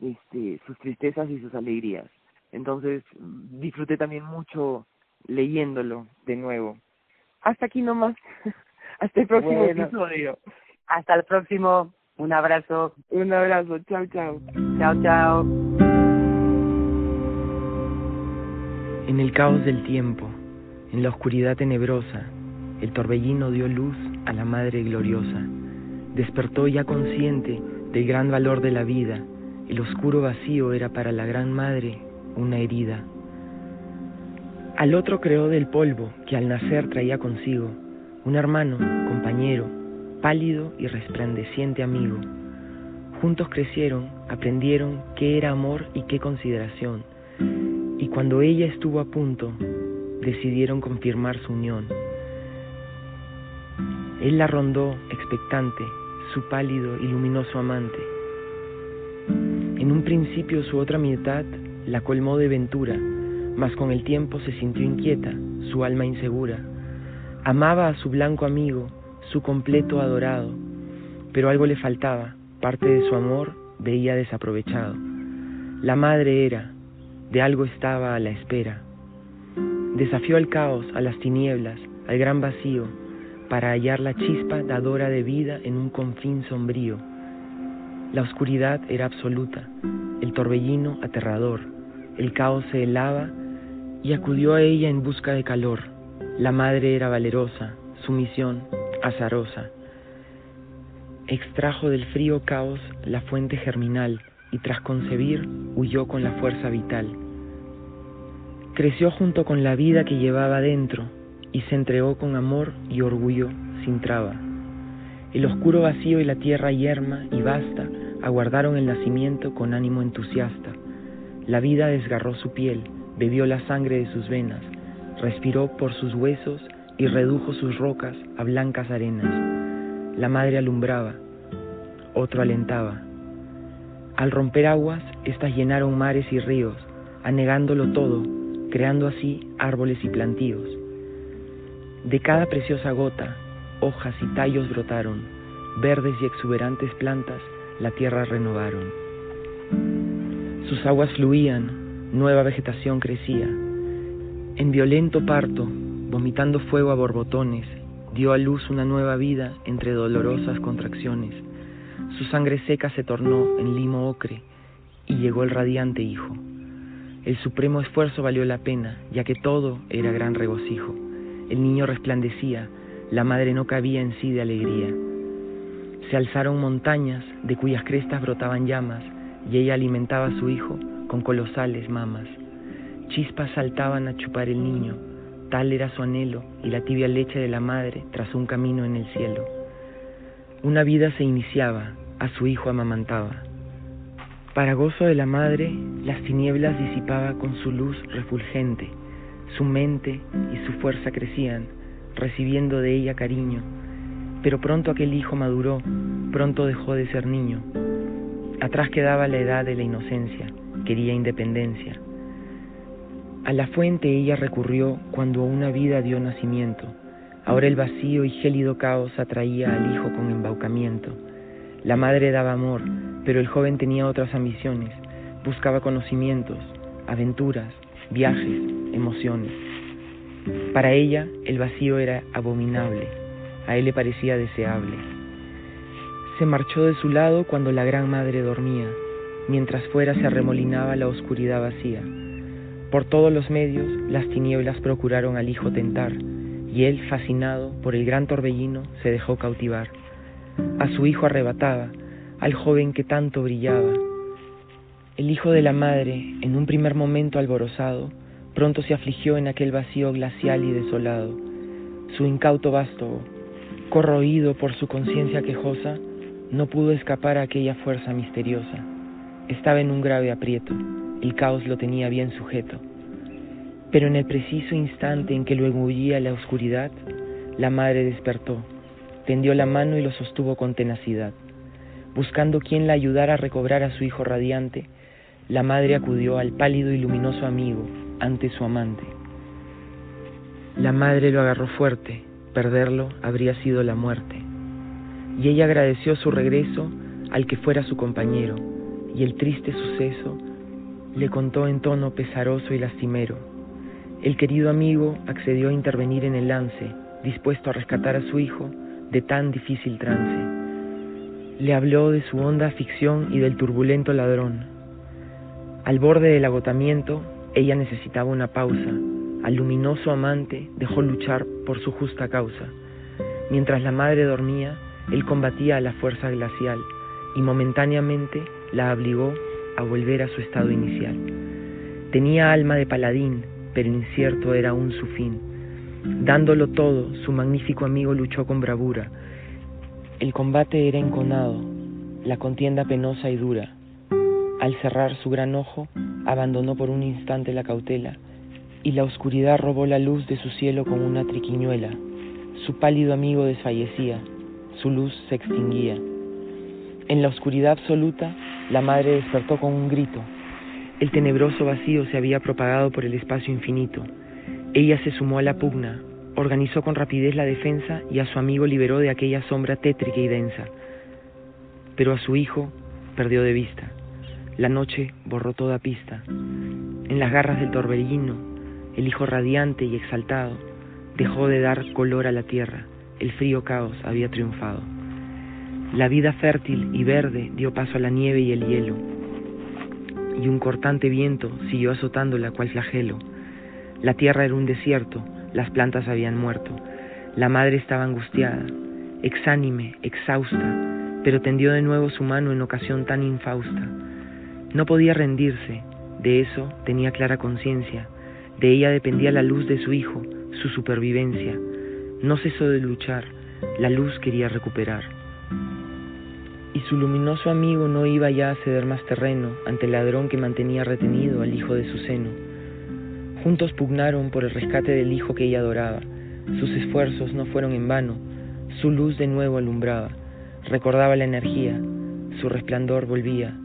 este sus tristezas y sus alegrías. Entonces disfruté también mucho leyéndolo de nuevo. Hasta aquí nomás. Hasta el próximo episodio.
Hasta el próximo un abrazo.
Un abrazo. Chao, chao.
Chao, chao.
En el caos del tiempo, en la oscuridad tenebrosa, el torbellino dio luz a la Madre Gloriosa. Despertó ya consciente del gran valor de la vida. El oscuro vacío era para la Gran Madre una herida. Al otro creó del polvo que al nacer traía consigo, un hermano, compañero, pálido y resplandeciente amigo. Juntos crecieron, aprendieron qué era amor y qué consideración, y cuando ella estuvo a punto, decidieron confirmar su unión. Él la rondó expectante, su pálido y luminoso amante. En un principio su otra mitad la colmó de ventura, mas con el tiempo se sintió inquieta, su alma insegura. Amaba a su blanco amigo, su completo adorado, pero algo le faltaba, parte de su amor veía desaprovechado. La madre era, de algo estaba a la espera. Desafió al caos, a las tinieblas, al gran vacío, para hallar la chispa dadora de vida en un confín sombrío. La oscuridad era absoluta, el torbellino aterrador, el caos se helaba y acudió a ella en busca de calor. La madre era valerosa, su misión azarosa. Extrajo del frío caos la fuente germinal y tras concebir huyó con la fuerza vital. Creció junto con la vida que llevaba dentro y se entregó con amor y orgullo sin traba. El oscuro vacío y la tierra yerma y vasta aguardaron el nacimiento con ánimo entusiasta. La vida desgarró su piel, bebió la sangre de sus venas, respiró por sus huesos y redujo sus rocas a blancas arenas. La madre alumbraba, otro alentaba. Al romper aguas, éstas llenaron mares y ríos, anegándolo todo, creando así árboles y plantíos. De cada preciosa gota, hojas y tallos brotaron, verdes y exuberantes plantas la tierra renovaron. Sus aguas fluían, nueva vegetación crecía. En violento parto, vomitando fuego a borbotones, dio a luz una nueva vida entre dolorosas contracciones. su sangre seca se tornó en limo ocre y llegó el radiante hijo. El supremo esfuerzo valió la pena, ya que todo era gran regocijo. El niño resplandecía, la madre no cabía en sí de alegría. Se alzaron montañas de cuyas crestas brotaban llamas, y ella alimentaba a su hijo con colosales mamas. Chispas saltaban a chupar el niño, tal era su anhelo y la tibia leche de la madre tras un camino en el cielo. Una vida se iniciaba, a su hijo amamantaba. Para gozo de la madre, las tinieblas disipaba con su luz refulgente, su mente y su fuerza crecían, recibiendo de ella cariño, pero pronto aquel hijo maduró, pronto dejó de ser niño. Atrás quedaba la edad de la inocencia, quería independencia. A la fuente ella recurrió cuando una vida dio nacimiento. Ahora el vacío y gélido caos atraía al hijo con embaucamiento. La madre daba amor, pero el joven tenía otras ambiciones. Buscaba conocimientos, aventuras, viajes, emociones. Para ella el vacío era abominable, a él le parecía deseable. Se marchó de su lado cuando la gran madre dormía, mientras fuera se arremolinaba la oscuridad vacía. Por todos los medios las tinieblas procuraron al hijo tentar, y él, fascinado por el gran torbellino, se dejó cautivar. A su hijo arrebataba, al joven que tanto brillaba. El hijo de la madre, en un primer momento alborozado, pronto se afligió en aquel vacío glacial y desolado. Su incauto vástago, corroído por su conciencia quejosa, no pudo escapar a aquella fuerza misteriosa. Estaba en un grave aprieto, el caos lo tenía bien sujeto. Pero en el preciso instante en que lo engullía la oscuridad, la madre despertó, tendió la mano y lo sostuvo con tenacidad. Buscando quien la ayudara a recobrar a su hijo radiante, la madre acudió al pálido y luminoso amigo ante su amante. La madre lo agarró fuerte, perderlo habría sido la muerte. Y ella agradeció su regreso al que fuera su compañero, y el triste suceso le contó en tono pesaroso y lastimero. El querido amigo accedió a intervenir en el lance, dispuesto a rescatar a su hijo de tan difícil trance. Le habló de su honda ficción y del turbulento ladrón. Al borde del agotamiento, ella necesitaba una pausa. Al luminoso amante dejó luchar por su justa causa. Mientras la madre dormía, él combatía a la fuerza glacial y momentáneamente la obligó a volver a su estado inicial. Tenía alma de paladín, pero incierto era aún su fin. Dándolo todo, su magnífico amigo luchó con bravura. El combate era enconado, la contienda penosa y dura. Al cerrar su gran ojo, abandonó por un instante la cautela, y la oscuridad robó la luz de su cielo como una triquiñuela. Su pálido amigo desfallecía, su luz se extinguía. En la oscuridad absoluta, la madre despertó con un grito. El tenebroso vacío se había propagado por el espacio infinito. Ella se sumó a la pugna, organizó con rapidez la defensa y a su amigo liberó de aquella sombra tétrica y densa. Pero a su hijo perdió de vista. La noche borró toda pista. En las garras del torbellino, el hijo radiante y exaltado dejó de dar color a la tierra. El frío caos había triunfado. La vida fértil y verde dio paso a la nieve y el hielo, y un cortante viento siguió azotándola cual flagelo. La tierra era un desierto, las plantas habían muerto. La madre estaba angustiada, exánime, exhausta, pero tendió de nuevo su mano en ocasión tan infausta. No podía rendirse, de eso tenía clara conciencia, de ella dependía la luz de su hijo, su supervivencia. No cesó de luchar, la luz quería recuperar y su luminoso amigo no iba ya a ceder más terreno ante el ladrón que mantenía retenido al hijo de su seno. Juntos pugnaron por el rescate del hijo que ella adoraba. Sus esfuerzos no fueron en vano, su luz de nuevo alumbraba, recordaba la energía, su resplandor volvía.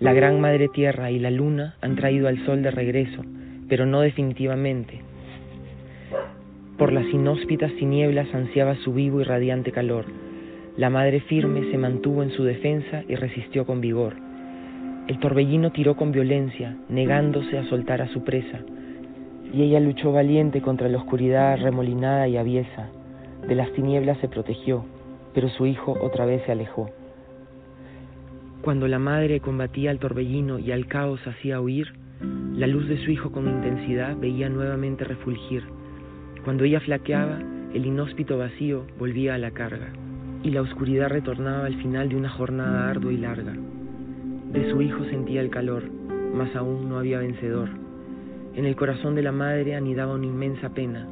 La gran madre tierra y la luna han traído al sol de regreso, pero no definitivamente. Por las inhóspitas tinieblas ansiaba su vivo y radiante calor la madre firme se mantuvo en su defensa y resistió con vigor. El torbellino tiró con violencia, negándose a soltar a su presa, y ella luchó valiente contra la oscuridad remolinada y aviesa. De las tinieblas se protegió, pero su hijo otra vez se alejó. Cuando la madre combatía al torbellino y al caos hacía huir, la luz de su hijo con intensidad veía nuevamente refulgir. Cuando ella flaqueaba, el inhóspito vacío volvía a la carga, y la oscuridad retornaba al final de una jornada ardua y larga. De su hijo sentía el calor, mas aún no había vencedor. En el corazón de la madre anidaba una inmensa pena,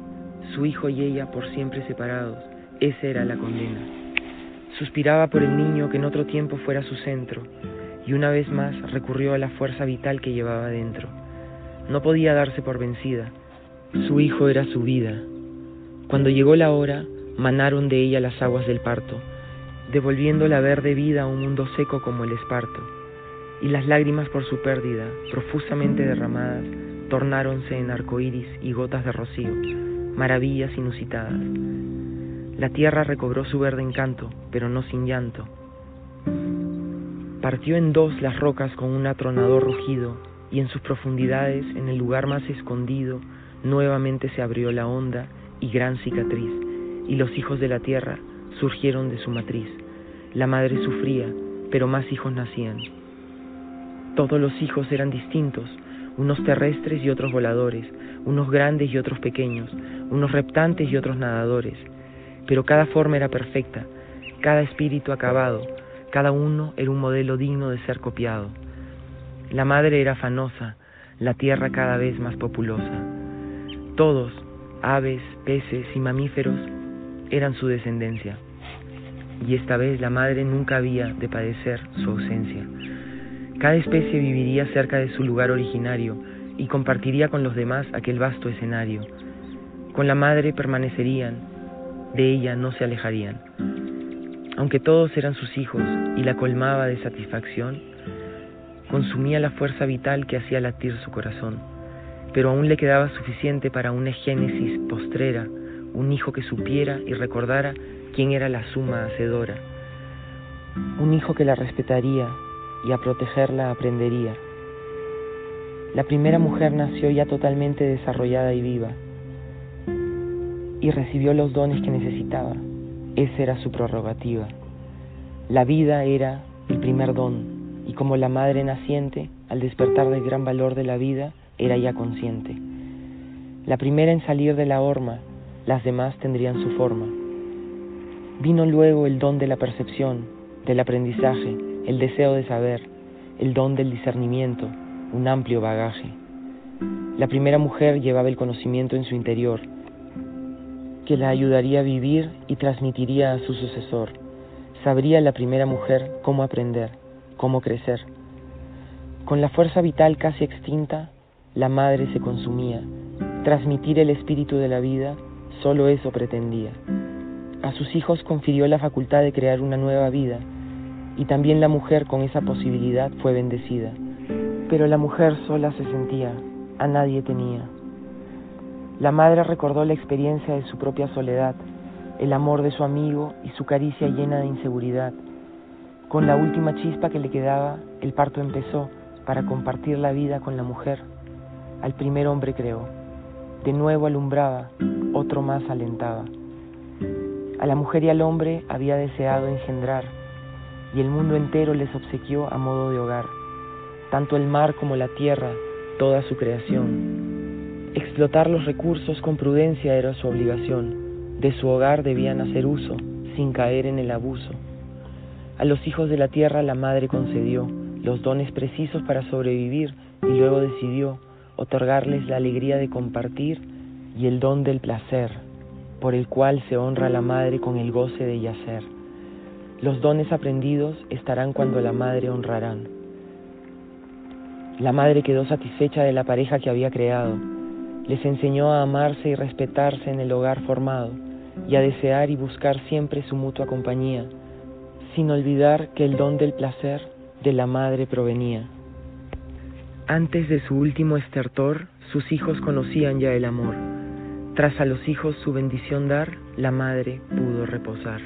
su hijo y ella por siempre separados, esa era la condena. Suspiraba por el niño que en otro tiempo fuera su centro, y una vez más recurrió a la fuerza vital que llevaba dentro. No podía darse por vencida, su hijo era su vida. Cuando llegó la hora, manaron de ella las aguas del parto, devolviendo la verde vida a un mundo seco como el esparto, y las lágrimas por su pérdida, profusamente derramadas, tornáronse en arcoíris y gotas de rocío, maravillas inusitadas. La tierra recobró su verde encanto, pero no sin llanto. Partió en dos las rocas con un atronador rugido, y en sus profundidades, en el lugar más escondido, nuevamente se abrió la honda y gran cicatriz, y los hijos de la tierra surgieron de su matriz. La madre sufría, pero más hijos nacían. Todos los hijos eran distintos, unos terrestres y otros voladores, unos grandes y otros pequeños, unos reptantes y otros nadadores, pero cada forma era perfecta, cada espíritu acabado, cada uno era un modelo digno de ser copiado. La madre era afanosa, la tierra cada vez más populosa. Todos, aves, peces y mamíferos, eran su descendencia. Y esta vez la madre nunca había de padecer su ausencia. Cada especie viviría cerca de su lugar originario y compartiría con los demás aquel vasto escenario. Con la madre permanecerían, de ella no se alejarían. Aunque todos eran sus hijos y la colmaba de satisfacción, consumía la fuerza vital que hacía latir su corazón, pero aún le quedaba suficiente para una génesis postrera, un hijo que supiera y recordara quién era la suma hacedora, un hijo que la respetaría y a protegerla aprendería. La primera mujer nació ya totalmente desarrollada y viva y recibió los dones que necesitaba. Esa era su prerrogativa. La vida era el primer don y como la madre naciente, al despertar del gran valor de la vida, era ya consciente. La primera en salir de la horma, las demás tendrían su forma. Vino luego el don de la percepción, del aprendizaje, el deseo de saber, el don del discernimiento, un amplio bagaje. La primera mujer llevaba el conocimiento en su interior, que la ayudaría a vivir y transmitiría a su sucesor. Sabría la primera mujer cómo aprender, cómo crecer. Con la fuerza vital casi extinta, la madre se consumía. Transmitir el espíritu de la vida, solo eso pretendía. A sus hijos confirió la facultad de crear una nueva vida, y también la mujer con esa posibilidad fue bendecida. Pero la mujer sola se sentía, a nadie tenía. La madre recordó la experiencia de su propia soledad, el amor de su amigo y su caricia llena de inseguridad. Con la última chispa que le quedaba, el parto empezó para compartir la vida con la mujer. Al primer hombre creó, de nuevo alumbraba, otro más alentaba. A la mujer y al hombre había deseado engendrar, y el mundo entero les obsequió a modo de hogar, tanto el mar como la tierra, toda su creación. Explotar los recursos con prudencia era su obligación, de su hogar debían hacer uso, sin caer en el abuso. A los hijos de la tierra la madre concedió los dones precisos para sobrevivir y luego decidió otorgarles la alegría de compartir y el don del placer, por el cual se honra a la madre con el goce de yacer. Los dones aprendidos estarán cuando la madre honrarán. La madre quedó satisfecha de la pareja que había creado. Les enseñó a amarse y respetarse en el hogar formado y a desear y buscar siempre su mutua compañía, sin olvidar que el don del placer de la madre provenía. Antes de su último estertor, sus hijos conocían ya el amor. Tras a los hijos su bendición dar, la madre pudo reposar.